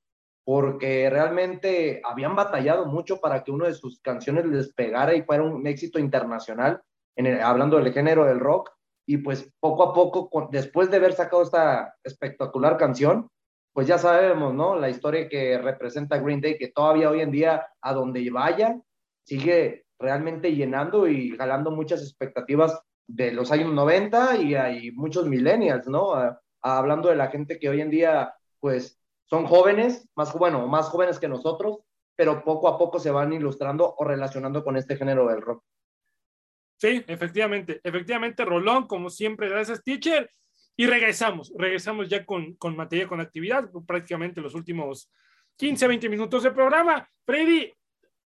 porque realmente habían batallado mucho para que una de sus canciones les pegara y fuera un éxito internacional, en hablando del género del rock, y pues poco a poco, después de haber sacado esta espectacular canción, pues ya sabemos, ¿no? La historia que representa Green Day, que todavía hoy en día, a donde vaya, sigue realmente llenando y jalando muchas expectativas de los años 90 y hay muchos millennials, ¿no? A- a- hablando de la gente que hoy en día, pues, son jóvenes, más, bueno, más jóvenes que nosotros, pero poco a poco se van ilustrando o relacionando con este género del rock. Sí, efectivamente, efectivamente, Rolón, como siempre, gracias, teacher. Y regresamos, regresamos ya con, con materia, con actividad, prácticamente los últimos 15, 20 minutos de programa. Freddy,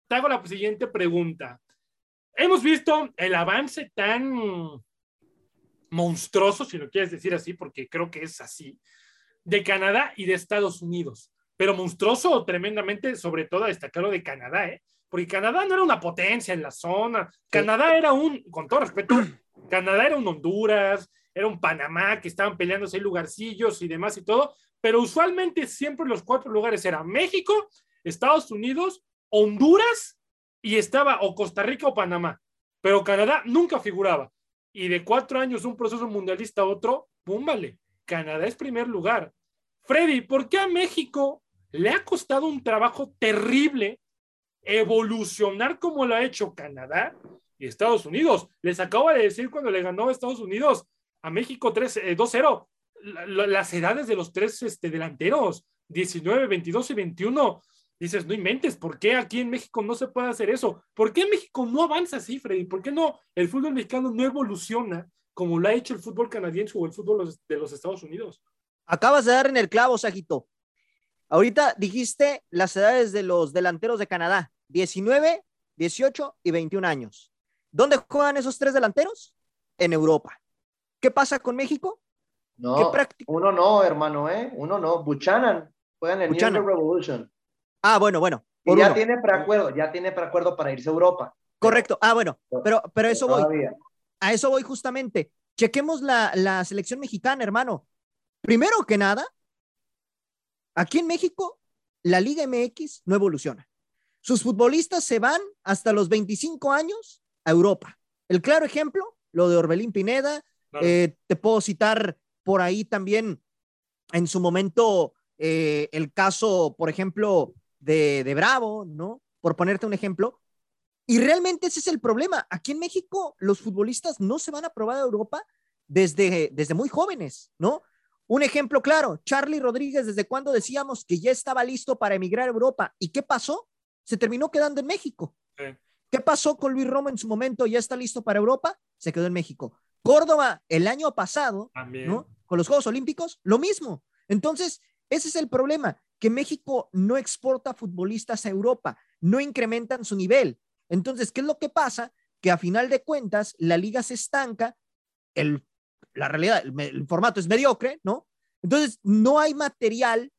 te hago la siguiente pregunta. Hemos visto el avance tan monstruoso, si lo quieres decir así, porque creo que es así, de Canadá y de Estados Unidos. Pero monstruoso tremendamente, sobre todo a destacarlo de Canadá, ¿eh? Porque Canadá no era una potencia en la zona. Canadá era un, con todo respeto, Canadá era un Honduras, era un Panamá que estaban peleándose en lugarcillos y demás y todo, pero usualmente siempre los cuatro lugares eran México, Estados Unidos, Honduras y estaba o Costa Rica o Panamá. Pero Canadá nunca figuraba. Y de cuatro años un proceso mundialista a otro, ¡pum! vale. Canadá es primer lugar. Freddy, ¿por qué a México le ha costado un trabajo terrible evolucionar como lo ha hecho Canadá y Estados Unidos? Les acabo de decir cuando le ganó Estados Unidos a México 3, eh, 2-0, la- la- las edades de los tres este, delanteros, 19, 22 y 21. Dices, no inventes, ¿por qué aquí en México no se puede hacer eso? ¿Por qué México no avanza así, Freddy? ¿Por qué no el fútbol mexicano no evoluciona como lo ha hecho el fútbol canadiense o el fútbol de los Estados Unidos? Acabas de dar en el clavo, Sajito. Ahorita dijiste las edades de los delanteros de Canadá, 19, 18 y 21 años. ¿Dónde juegan esos tres delanteros? En Europa. ¿Qué pasa con México? No, uno no, hermano, ¿eh? Uno no. Buchanan. Juegan en New Buchanan. Revolution. Ah, bueno, bueno. Y ya uno. tiene preacuerdo, ya tiene preacuerdo para irse a Europa. Correcto. Ah, bueno, pero, pero a eso voy. Todavía. A eso voy justamente. Chequemos la, la selección mexicana, hermano. Primero que nada, aquí en México, la Liga MX no evoluciona. Sus futbolistas se van hasta los 25 años a Europa. El claro ejemplo, lo de Orbelín Pineda. Claro. eh, te puedo citar por ahí también en su momento eh, el caso, por ejemplo, de, de Bravo, ¿no? Por ponerte un ejemplo. Y realmente ese es el problema. Aquí en México los futbolistas no se van a probar a Europa desde, desde muy jóvenes, ¿no? Un ejemplo claro, Charlie Rodríguez, ¿desde cuándo decíamos que ya estaba listo para emigrar a Europa? ¿Y qué pasó? Se terminó quedando en México. Sí. ¿Qué pasó con Luis Romo en su momento? ¿Ya está listo para Europa? Se quedó en México. Córdoba el año pasado. ¿no? Con los Juegos Olímpicos, lo mismo. Entonces, ese es el problema, que México no exporta futbolistas a Europa, no incrementan su nivel. Entonces, ¿qué es lo que pasa? Que a final de cuentas, la liga se estanca, el, la realidad, el, formato es mediocre, ¿no? Entonces, no hay material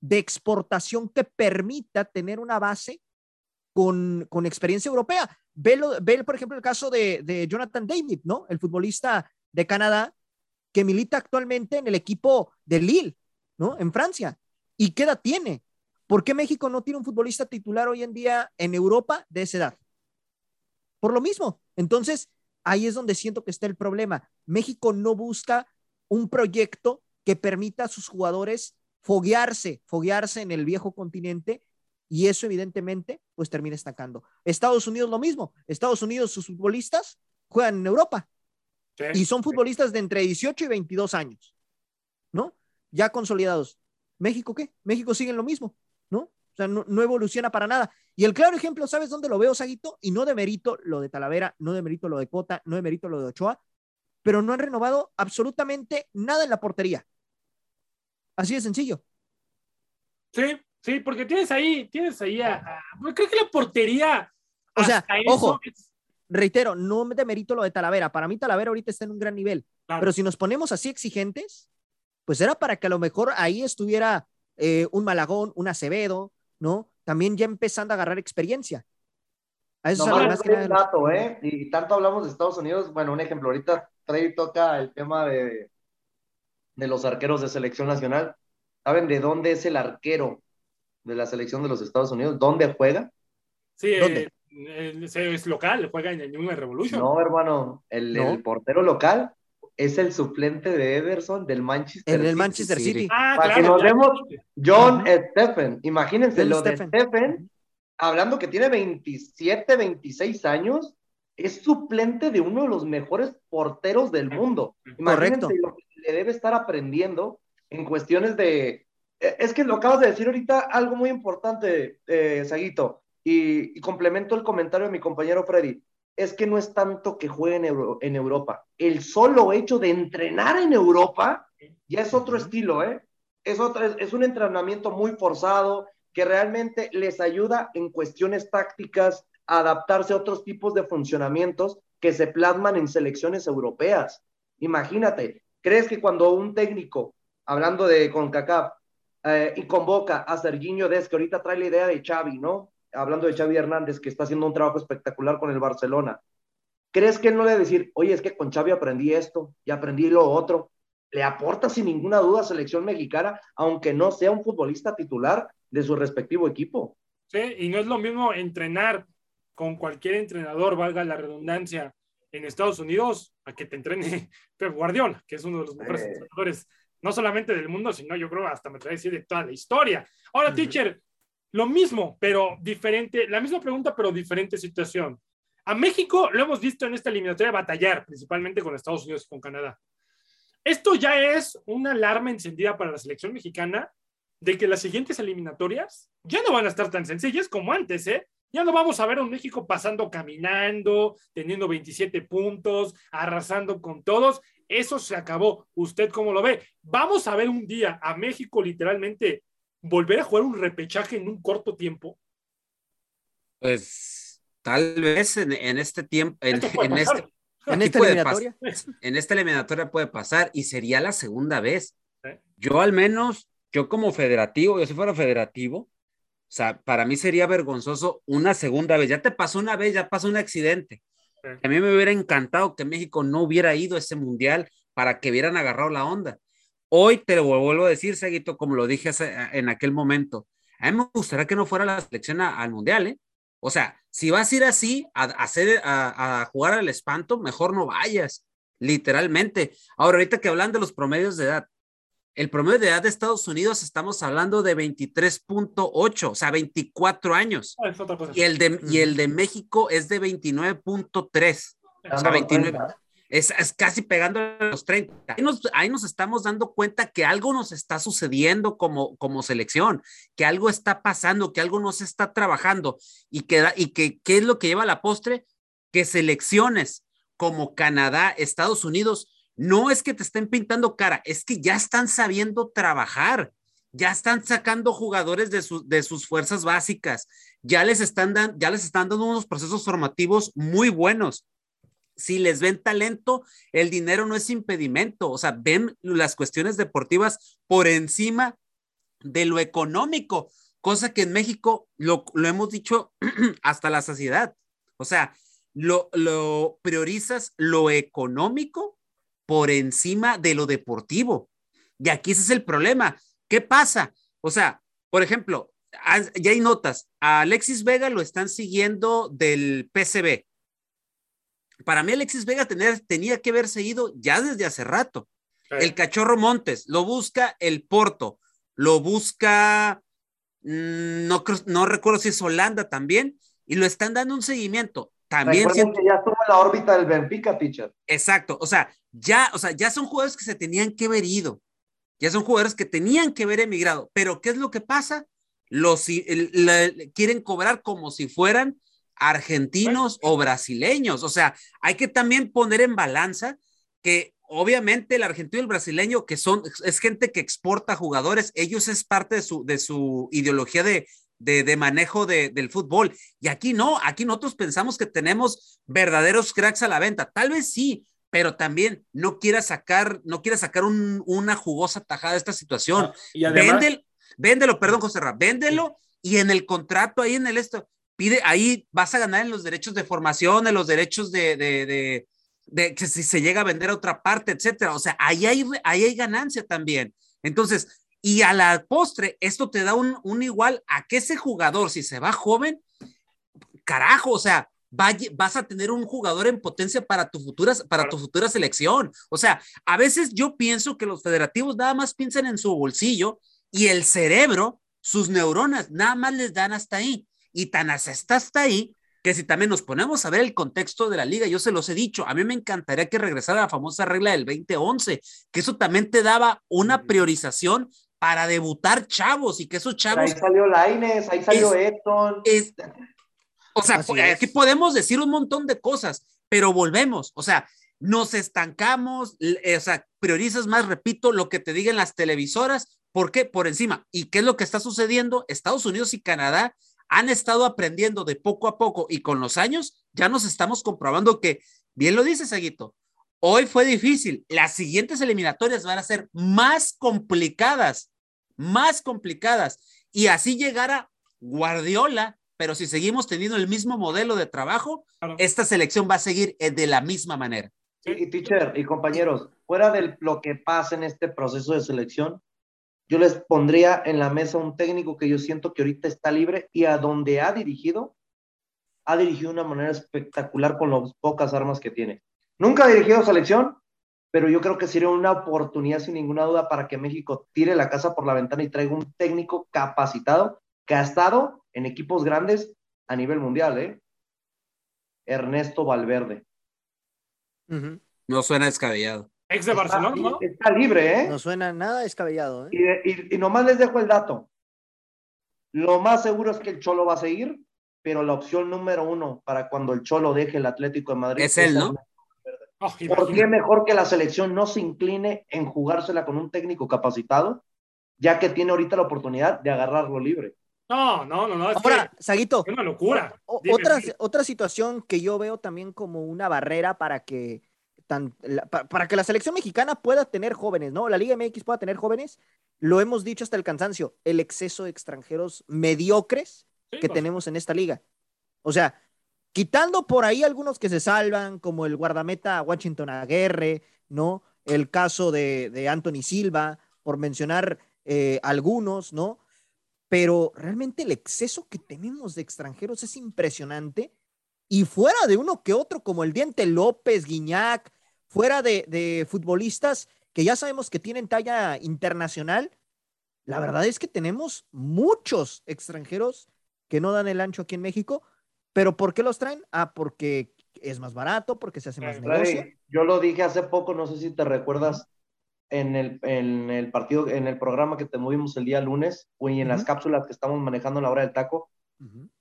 de exportación que permita tener una base con, con experiencia europea. Ve, por ejemplo, el caso de, de Jonathan David, ¿no? El futbolista de Canadá que milita actualmente en el equipo de Lille, ¿no? En Francia. ¿Y qué edad tiene? ¿Por qué México no tiene un futbolista titular hoy en día en Europa de esa edad? Por lo mismo. Entonces, ahí es donde siento que está el problema. México no busca un proyecto que permita a sus jugadores foguearse, foguearse en el viejo continente y eso evidentemente pues termina estancando. Estados Unidos lo mismo. Estados Unidos sus futbolistas juegan en Europa Sí. y son futbolistas de entre 18 y 22 años, ¿no? Ya consolidados. ¿México qué? México sigue en lo mismo, ¿no? O sea, no, no evoluciona para nada. Y el claro ejemplo, ¿sabes dónde lo veo, Saguito? Y no de mérito lo de Talavera, no de mérito lo de Cota, no de mérito lo de Ochoa, pero no han renovado absolutamente nada en la portería. Así de sencillo. Sí, sí, porque tienes ahí, tienes ahí a, creo que la portería. O sea, ojo. es- Reitero, no de mérito lo de Talavera. Para mí Talavera ahorita está en un gran nivel. claro, Pero si nos ponemos así exigentes, pues era para que a lo mejor ahí estuviera eh, un Malagón, un Acevedo, ¿no? También ya empezando a agarrar experiencia. A eso Nomás más que nada- dato, ¿eh? Y tanto hablamos de Estados Unidos, bueno, un ejemplo, ahorita Trey toca el tema de, de los arqueros de selección nacional. ¿Saben de dónde es el arquero de la selección de los Estados Unidos? ¿Dónde juega? sí, ¿dónde? eh, es local, juega en New Revolution. No, hermano, el, No. el portero local es el suplente de Ederson del Manchester En el City. Manchester City. City. Ah, Para claro. que nos demos- John Stephen, imagínense John lo de Stephen. Hablando que tiene 27, 26 años, es suplente de uno de los mejores porteros del mundo. Imagínense Correcto. lo que le debe estar aprendiendo en cuestiones de... eh, Es que lo acabas de decir ahorita algo muy importante, eh, Saguito, y, y complemento el comentario de mi compañero Freddy. Es que no es tanto que juegue en, Euro- en Europa. El solo hecho de entrenar en Europa ya es otro estilo, ¿eh? Es, otra, es, es un entrenamiento muy forzado, que realmente les ayuda en cuestiones tácticas a adaptarse a otros tipos de funcionamientos que se plasman en selecciones europeas. Imagínate, ¿crees que cuando un técnico, hablando de CONCACAF, eh, y convoca a Serginho Des, que ahorita trae la idea de Xavi, ¿no? Hablando de Xavi Hernández, que está haciendo un trabajo espectacular con el Barcelona. ¿Crees que él no le va a decir, oye, es que con Xavi aprendí esto y aprendí lo otro? Le aporta sin ninguna duda a selección mexicana, aunque no sea un futbolista titular de su respectivo equipo. Sí, y no es lo mismo entrenar con cualquier entrenador, valga la redundancia, en Estados Unidos, a que te entrene Pep Guardiola, que es uno de los mejores Eh. entrenadores, no solamente del mundo, sino yo creo hasta me trae a decir de toda la historia. Ahora, teacher, lo mismo, pero diferente, la misma pregunta, pero diferente situación. A México lo hemos visto en esta eliminatoria batallar, principalmente con Estados Unidos y con Canadá. Esto ya es una alarma encendida para la selección mexicana de que las siguientes eliminatorias ya no van a estar tan sencillas como antes, ¿eh? Ya no vamos a ver a un México pasando caminando, teniendo 27 puntos, arrasando con todos. Eso se acabó. ¿Usted cómo lo ve? Vamos a ver un día a México literalmente volver a jugar un repechaje en un corto tiempo. Pues tal vez en, en este tiempo, en, en pasar. este, En esta eliminatoria. pasar. en esta eliminatoria puede pasar y sería la segunda vez. Yo al menos, yo como federativo, yo si fuera federativo, o sea, para mí sería vergonzoso una segunda vez. Ya te pasó una vez, ya pasó un accidente. Sí. A mí me hubiera encantado que México no hubiera ido a ese mundial para que hubieran agarrado la onda. Hoy te lo vuelvo a decir, Seguito, como lo dije hace- en aquel momento. A mí me gustaría que no fuera la selección a- al mundial, ¿eh? O sea, si vas a ir así a, a hacer, a, a jugar al espanto, mejor no vayas, literalmente. Ahora, ahorita que hablan de los promedios de edad, el promedio de edad de Estados Unidos estamos hablando de 23.8, o sea, 24 años. Ah, es otra cosa. Y el de, y el de México es de 29.3. O sea, Dándolo 29. Es, es casi pegando los 30. Ahí nos, nos estamos dando cuenta que algo nos está sucediendo como, como selección, que algo está pasando, que algo no se está trabajando y que, y que ¿qué es lo que lleva a la postre? Que selecciones como Canadá, Estados Unidos, no es que te estén pintando cara, es que ya están sabiendo trabajar, ya están sacando jugadores de, su- de sus fuerzas básicas, ya les, están dan- ya les están dando unos procesos formativos muy buenos si les ven talento, el dinero no es impedimento, o sea, ven las cuestiones deportivas por encima de lo económico, cosa que en México lo, lo hemos dicho hasta la saciedad. O sea, lo, lo priorizas lo económico por encima de lo deportivo. Y aquí ese es el problema. ¿Qué pasa? O sea, por ejemplo, ya hay notas. A Alexis Vega lo están siguiendo del PCB. Para mí, Alexis Vega tener- tenía que haberse ido ya desde hace rato. Sí. El Cachorro Montes lo busca el Porto, lo busca, mm, no, no recuerdo si es Holanda también, y lo están dando un seguimiento. También siento- que ya estuvo en la órbita del Benfica, teacher. Exacto, o sea, ya, o sea, ya son jugadores que se tenían que haber ido, ya son jugadores que tenían que haber emigrado, pero ¿qué es lo que pasa? Los i- el- la- quieren cobrar como si fueran argentinos o brasileños, o sea, hay que también poner en balanza que obviamente el argentino y el brasileño, que son, es gente que exporta jugadores, ellos es parte de su, de su ideología de, de, de manejo de- del fútbol. Y aquí no, aquí nosotros pensamos que tenemos verdaderos cracks a la venta. Tal vez sí, pero también no quiera sacar, no quiera sacar un- una jugosa tajada de esta situación. Ah, y además, Véndelo, véndelo, perdón, José Ra, véndelo y en el contrato, ahí en el esto, pide, ahí vas a ganar en los derechos de formación, en los derechos de, de, de, de que si se llega a vender a otra parte, etcétera. O sea, ahí hay, ahí hay ganancia también. Entonces, y a la postre, esto te da un, un igual a que ese jugador, si se va joven, carajo, o sea, vas a tener un jugador en potencia para tu futura, para tu futura selección. O sea, a veces yo pienso que los federativos nada más piensan en su bolsillo y el cerebro, sus neuronas, nada más les dan hasta ahí. Y tan hasta hasta ahí que si también nos ponemos a ver el contexto de la liga, yo se los he dicho, a mí me encantaría que regresara la famosa regla del 2011, que eso también te daba una priorización para debutar chavos y que esos chavos Ahí salió Laines, ahí salió Edson. es, o sea, Así es. aquí podemos decir un montón de cosas, pero volvemos, o sea, nos estancamos, eh, o sea, priorizas más, repito, lo que te digan las televisoras ¿Por qué? Por encima. ¿Y qué es lo que está sucediendo? Estados Unidos y Canadá han estado aprendiendo de poco a poco y con los años ya nos estamos comprobando que, bien lo dice Saguito, hoy fue difícil. Las siguientes eliminatorias van a ser más complicadas, más complicadas. Y así llegará Guardiola, pero si seguimos teniendo el mismo modelo de trabajo, Claro. esta selección va a seguir eh, de la misma manera. Sí, y teacher y compañeros, fuera de lo que pasa en este proceso de selección, yo les pondría en la mesa un técnico que yo siento que ahorita está libre y a donde ha dirigido, ha dirigido de una manera espectacular con las pocas armas que tiene. Nunca ha dirigido selección, pero yo creo que sería una oportunidad sin ninguna duda para que México tire la casa por la ventana y traiga un técnico capacitado que ha estado en equipos grandes a nivel mundial, ¿eh? Ernesto Valverde. No suena descabellado. Ex de Barcelona, ¿no? Está libre, ¿eh? No suena nada descabellado. ¿eh? Y, y- y nomás les dejo el dato. Lo más seguro es que el Cholo va a seguir, pero la opción número uno para cuando el Cholo deje el Atlético de Madrid Es él, ¿no? Oh, ¿Por qué mejor que la selección no se incline en jugársela con un técnico capacitado, ya que tiene ahorita la oportunidad de agarrarlo libre? No, no, no, no. Es Ahora, que Saguito, es una locura. o- Dime, otra, otra situación que yo veo también como una barrera para que, tan- la- pa- para que la selección mexicana pueda tener jóvenes, ¿no? La Liga MX pueda tener jóvenes, lo hemos dicho hasta el cansancio, el exceso de extranjeros mediocres Sí, que pues, tenemos en esta liga. O sea, quitando por ahí algunos que se salvan, como el guardameta Washington Aguerre, ¿no? El caso de, de Anthony Silva, por mencionar eh, algunos, ¿no? Pero realmente el exceso que tenemos de extranjeros es impresionante. Y fuera de uno que otro, como el Diente López, Guiñac, fuera de, de futbolistas que ya sabemos que tienen talla internacional, la verdad es que tenemos muchos extranjeros que no dan el ancho aquí en México. ¿Pero por qué los traen? Ah, porque es más barato, porque se hace más negocio. Yo lo dije hace poco, no sé si te recuerdas, en el, en el partido, en el programa que te movimos el día lunes, o en las cápsulas que estamos manejando en la hora del taco,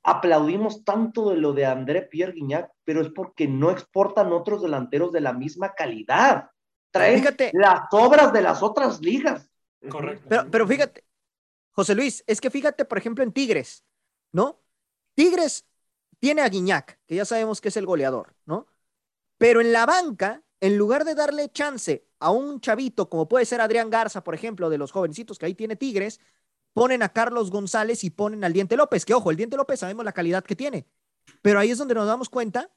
Aplaudimos tanto de lo de André Pierre Guignac, pero es porque no exportan otros delanteros de la misma calidad. Traen Fíjate. las obras de las otras ligas. Correcto. Pero, pero fíjate, José Luis, es que fíjate, por ejemplo, en Tigres, ¿no? Tigres tiene a Guiñac, que ya sabemos que es el goleador, ¿no? Pero en la banca, en lugar de darle chance a un chavito, como puede ser Adrián Garza, por ejemplo, de los jovencitos que ahí tiene Tigres, ponen a Carlos González y ponen al Diente López, que ojo, el Diente López sabemos la calidad que tiene, pero ahí es donde nos damos cuenta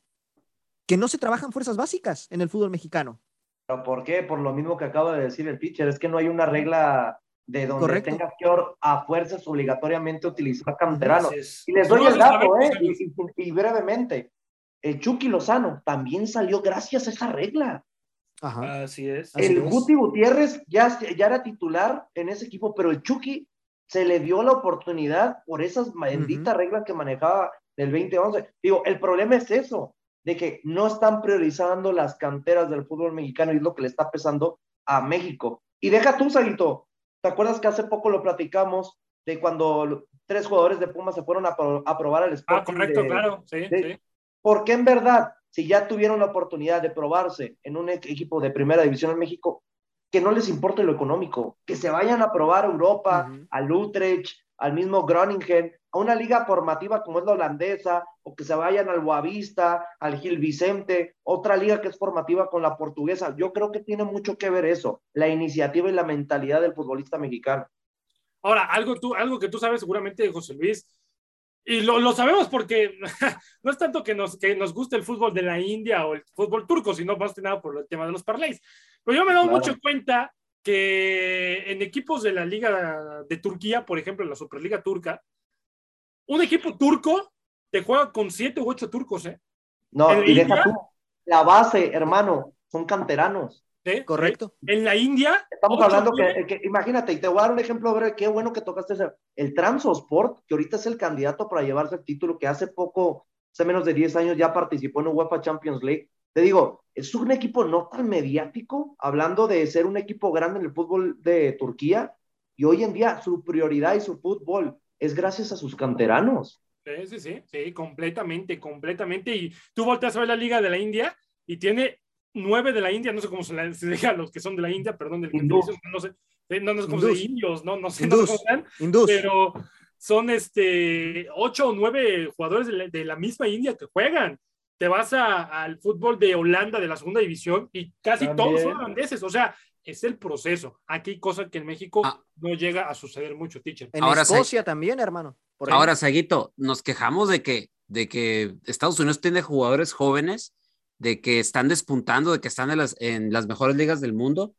que no se trabajan fuerzas básicas en el fútbol mexicano. ¿Pero por qué? Por lo mismo que acaba de decir el pitcher, es que no hay una regla de donde Correcto. tengas que a fuerzas obligatoriamente utilizar canteranos. Y les doy No, el dato, ¿eh? Y, y- y brevemente. El Chucky Lozano también salió gracias a esa regla. Ajá. Así es. Así el es. Guti Gutiérrez ya, ya era titular en ese equipo, pero el Chucky se le dio la oportunidad por esas benditas reglas que manejaba del 2011. Digo, el problema es eso, de que no están priorizando las canteras del fútbol mexicano y es lo que le está pesando a México. Y deja tú, Saguito, ¿te acuerdas que hace poco lo platicamos de cuando tres jugadores de Pumas se fueron a, pro- a probar al Ah, Sporting correcto, de- claro. Sí, Sí. sí. porque en verdad, si ya tuvieron la oportunidad de probarse en un equipo de primera división en México, que no les importe lo económico, que se vayan a probar a Europa, Ujú. al Utrecht, al mismo Groningen, a una liga formativa como es la holandesa, o que se vayan al Boavista, al Gil Vicente, otra liga que es formativa con la portuguesa. Yo creo que tiene mucho que ver eso, la iniciativa y la mentalidad del futbolista mexicano. Ahora, algo, tú, algo que tú sabes seguramente, José Luis, y lo, lo sabemos porque no es tanto que nos, que nos guste el fútbol de la India o el fútbol turco, sino más que nada por el tema de los parlays. Pero yo me he dado Claro. mucho cuenta que en equipos de la Liga de Turquía, por ejemplo, en la Superliga Turca, un equipo turco te juega con siete u ocho turcos, ¿eh? No, ¿En la y deja India? tú, la base, hermano, son canteranos. ¿Sí? Correcto. En la India. Estamos hablando que, que- imagínate, y te voy a dar un ejemplo breve, qué bueno que tocaste ese, el Transosport, que ahorita es el candidato para llevarse el título, que hace poco, hace menos de 10 años ya participó en UEFA Champions League. Te digo, es un equipo no tan mediático, hablando de ser un equipo grande en el fútbol de Turquía, y hoy en día su prioridad y su fútbol es gracias a sus canteranos. Sí, sí, sí, sí, completamente, completamente. Y tú volteas a ver la Liga de la India y tiene nueve de la India, no sé cómo se, la, se diga a los que son de la India, perdón, del Hindú. no sé, eh, no, no sé cómo se indios, no, no sé, no sé cómo pero son este ocho o nueve jugadores de la, de la misma India que juegan. Te vas a- al fútbol de Holanda de la segunda división y casi También. todos son holandeses. O sea, es el proceso. Aquí hay cosa que en México Ah. no llega a suceder mucho, teacher. En Ahora. Escocia también, hermano. Por. Ahora, Saguito, nos quejamos de que, de que Estados Unidos tiene jugadores jóvenes, de que están despuntando, de que están en las, en las mejores ligas del mundo,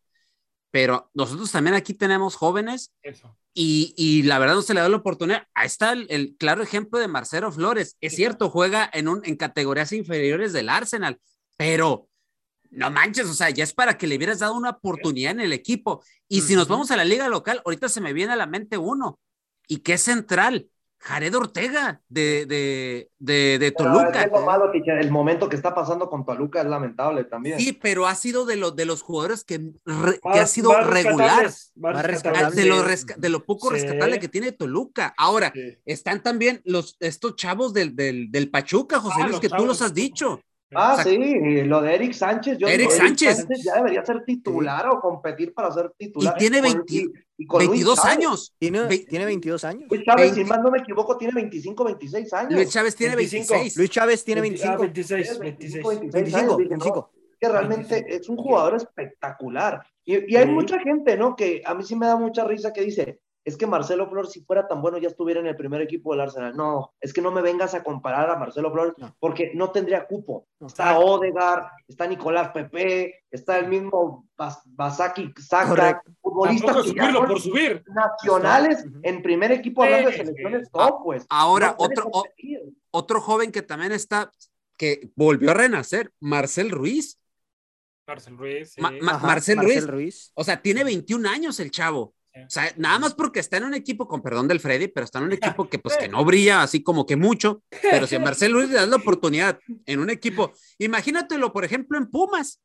pero nosotros también aquí tenemos jóvenes Eso. y, y la verdad no se le da la oportunidad. Ahí está el, el claro ejemplo de Marcelo Flores. Es cierto, juega en, un, en categorías inferiores del Arsenal, pero no manches, o sea, ya es para que le hubieras dado una oportunidad en el equipo. Y si nos vamos a la liga local, ahorita se me viene a la mente uno, y que es central, Jared Ortega de, de, de, Toluca. es lo malo, teacher, el momento que está pasando con Toluca es lamentable también. Sí, pero ha sido de, los de los jugadores que, re- que Más- ha sido más regular. rescatables. de lo, resca- de lo poco Sí. rescatable que tiene Toluca. Ahora, Sí. están también los, estos chavos del, del, del Pachuca, José Ah, Luis, que tú los has dicho. Ah, O sea, sí, lo de Eric Sánchez. Yo Eric digo, Sánchez. ya debería ser titular o competir para ser titular. Y tiene Con- 20 y- y con Luis 22 Chávez. años. Tiene, Ve- tiene 22 años. Luis Chávez, 20. si mal no me equivoco, tiene 25, 26 años. Luis Chávez tiene 25. 26. Luis Chávez tiene 20 ah, 25. 26, 25, 26. 26 años. 25, Dije, no, 25. que realmente es un jugador espectacular. Y, y hay Sí. mucha gente, ¿no? Que a mí sí me da mucha risa que dice, es que Marcelo Flores, si fuera tan bueno, ya estuviera en el primer equipo del Arsenal. No, es que no me vengas a comparar a Marcelo Flores No. porque no tendría cupo. No. Está Odegar, está Nicolás Pepe, está el mismo Bas- Basaki Saka, futbolistas subirlo por subir. nacionales en primer equipo hablando de selecciones top, pues. Ahora, No otro, otro joven que también está, que volvió a renacer, Marcel Ruiz. Marcel Ruiz. sí. Ma- ma- Ajá, Marcel Ruiz. Ruiz. O sea, tiene 21 años el chavo. O sea, nada más porque está en un equipo, con perdón del Freddy, pero está en un equipo que pues que no brilla así como que mucho, pero si a Marcel Ruiz le das la oportunidad en un equipo, imagínatelo, por ejemplo, en Pumas,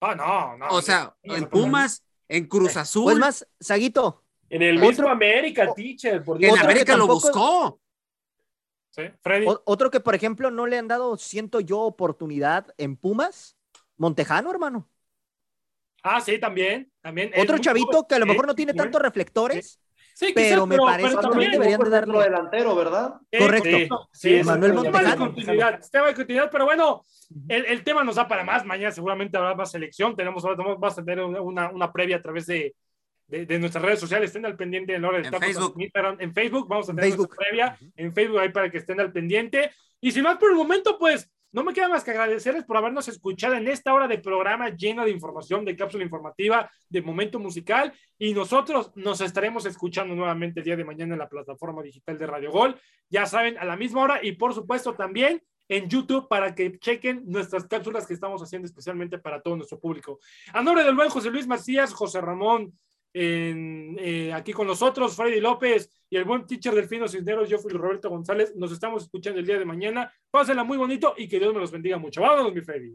Ah, no, no. o sea, no, en Pumas, en Cruz Azul, Pues más, Saguito, En el Otro- América, teacher, por en Dios. América lo buscó. Sí, Freddy. o- otro que por ejemplo no le han dado, siento yo, oportunidad en Pumas, Montejano, hermano. Ah, sí, también. también Otro chavito joven. que a lo Sí, mejor no tiene tantos reflectores. Sí, pero quizás, me parece pero que también- deberían de centro delantero, ¿verdad? Sí, Correcto. Sí, sí, Manuel un tema de Montejano. continuidad, tema de continuidad, pero bueno, el, el tema nos da para más. Mañana seguramente habrá más selección. Tenemos, vamos a tener una, una previa a través de, de, de nuestras redes sociales. Estén al pendiente de la hora del En Facebook. en Instagram, en Facebook. Vamos a En tener Facebook. previa en Facebook ahí para que estén al pendiente. Y sin más por el momento, pues no me queda más que agradecerles por habernos escuchado en esta hora de programa lleno de información, de cápsula informativa, de momento musical. Y nosotros nos estaremos escuchando nuevamente el día de mañana en la plataforma digital de Radio Gol. Ya saben, a la misma hora y por supuesto también en YouTube para que chequen nuestras cápsulas que estamos haciendo especialmente para todo nuestro público. A nombre del buen José Luis Macías, José Ramón, en, eh, aquí con nosotros, Freddy López y el buen teacher Delfino Cisneros, yo fui Roberto González. Nos estamos escuchando el día de mañana. Pásenla muy bonito y que Dios me los bendiga mucho. Vámonos, mi Freddy.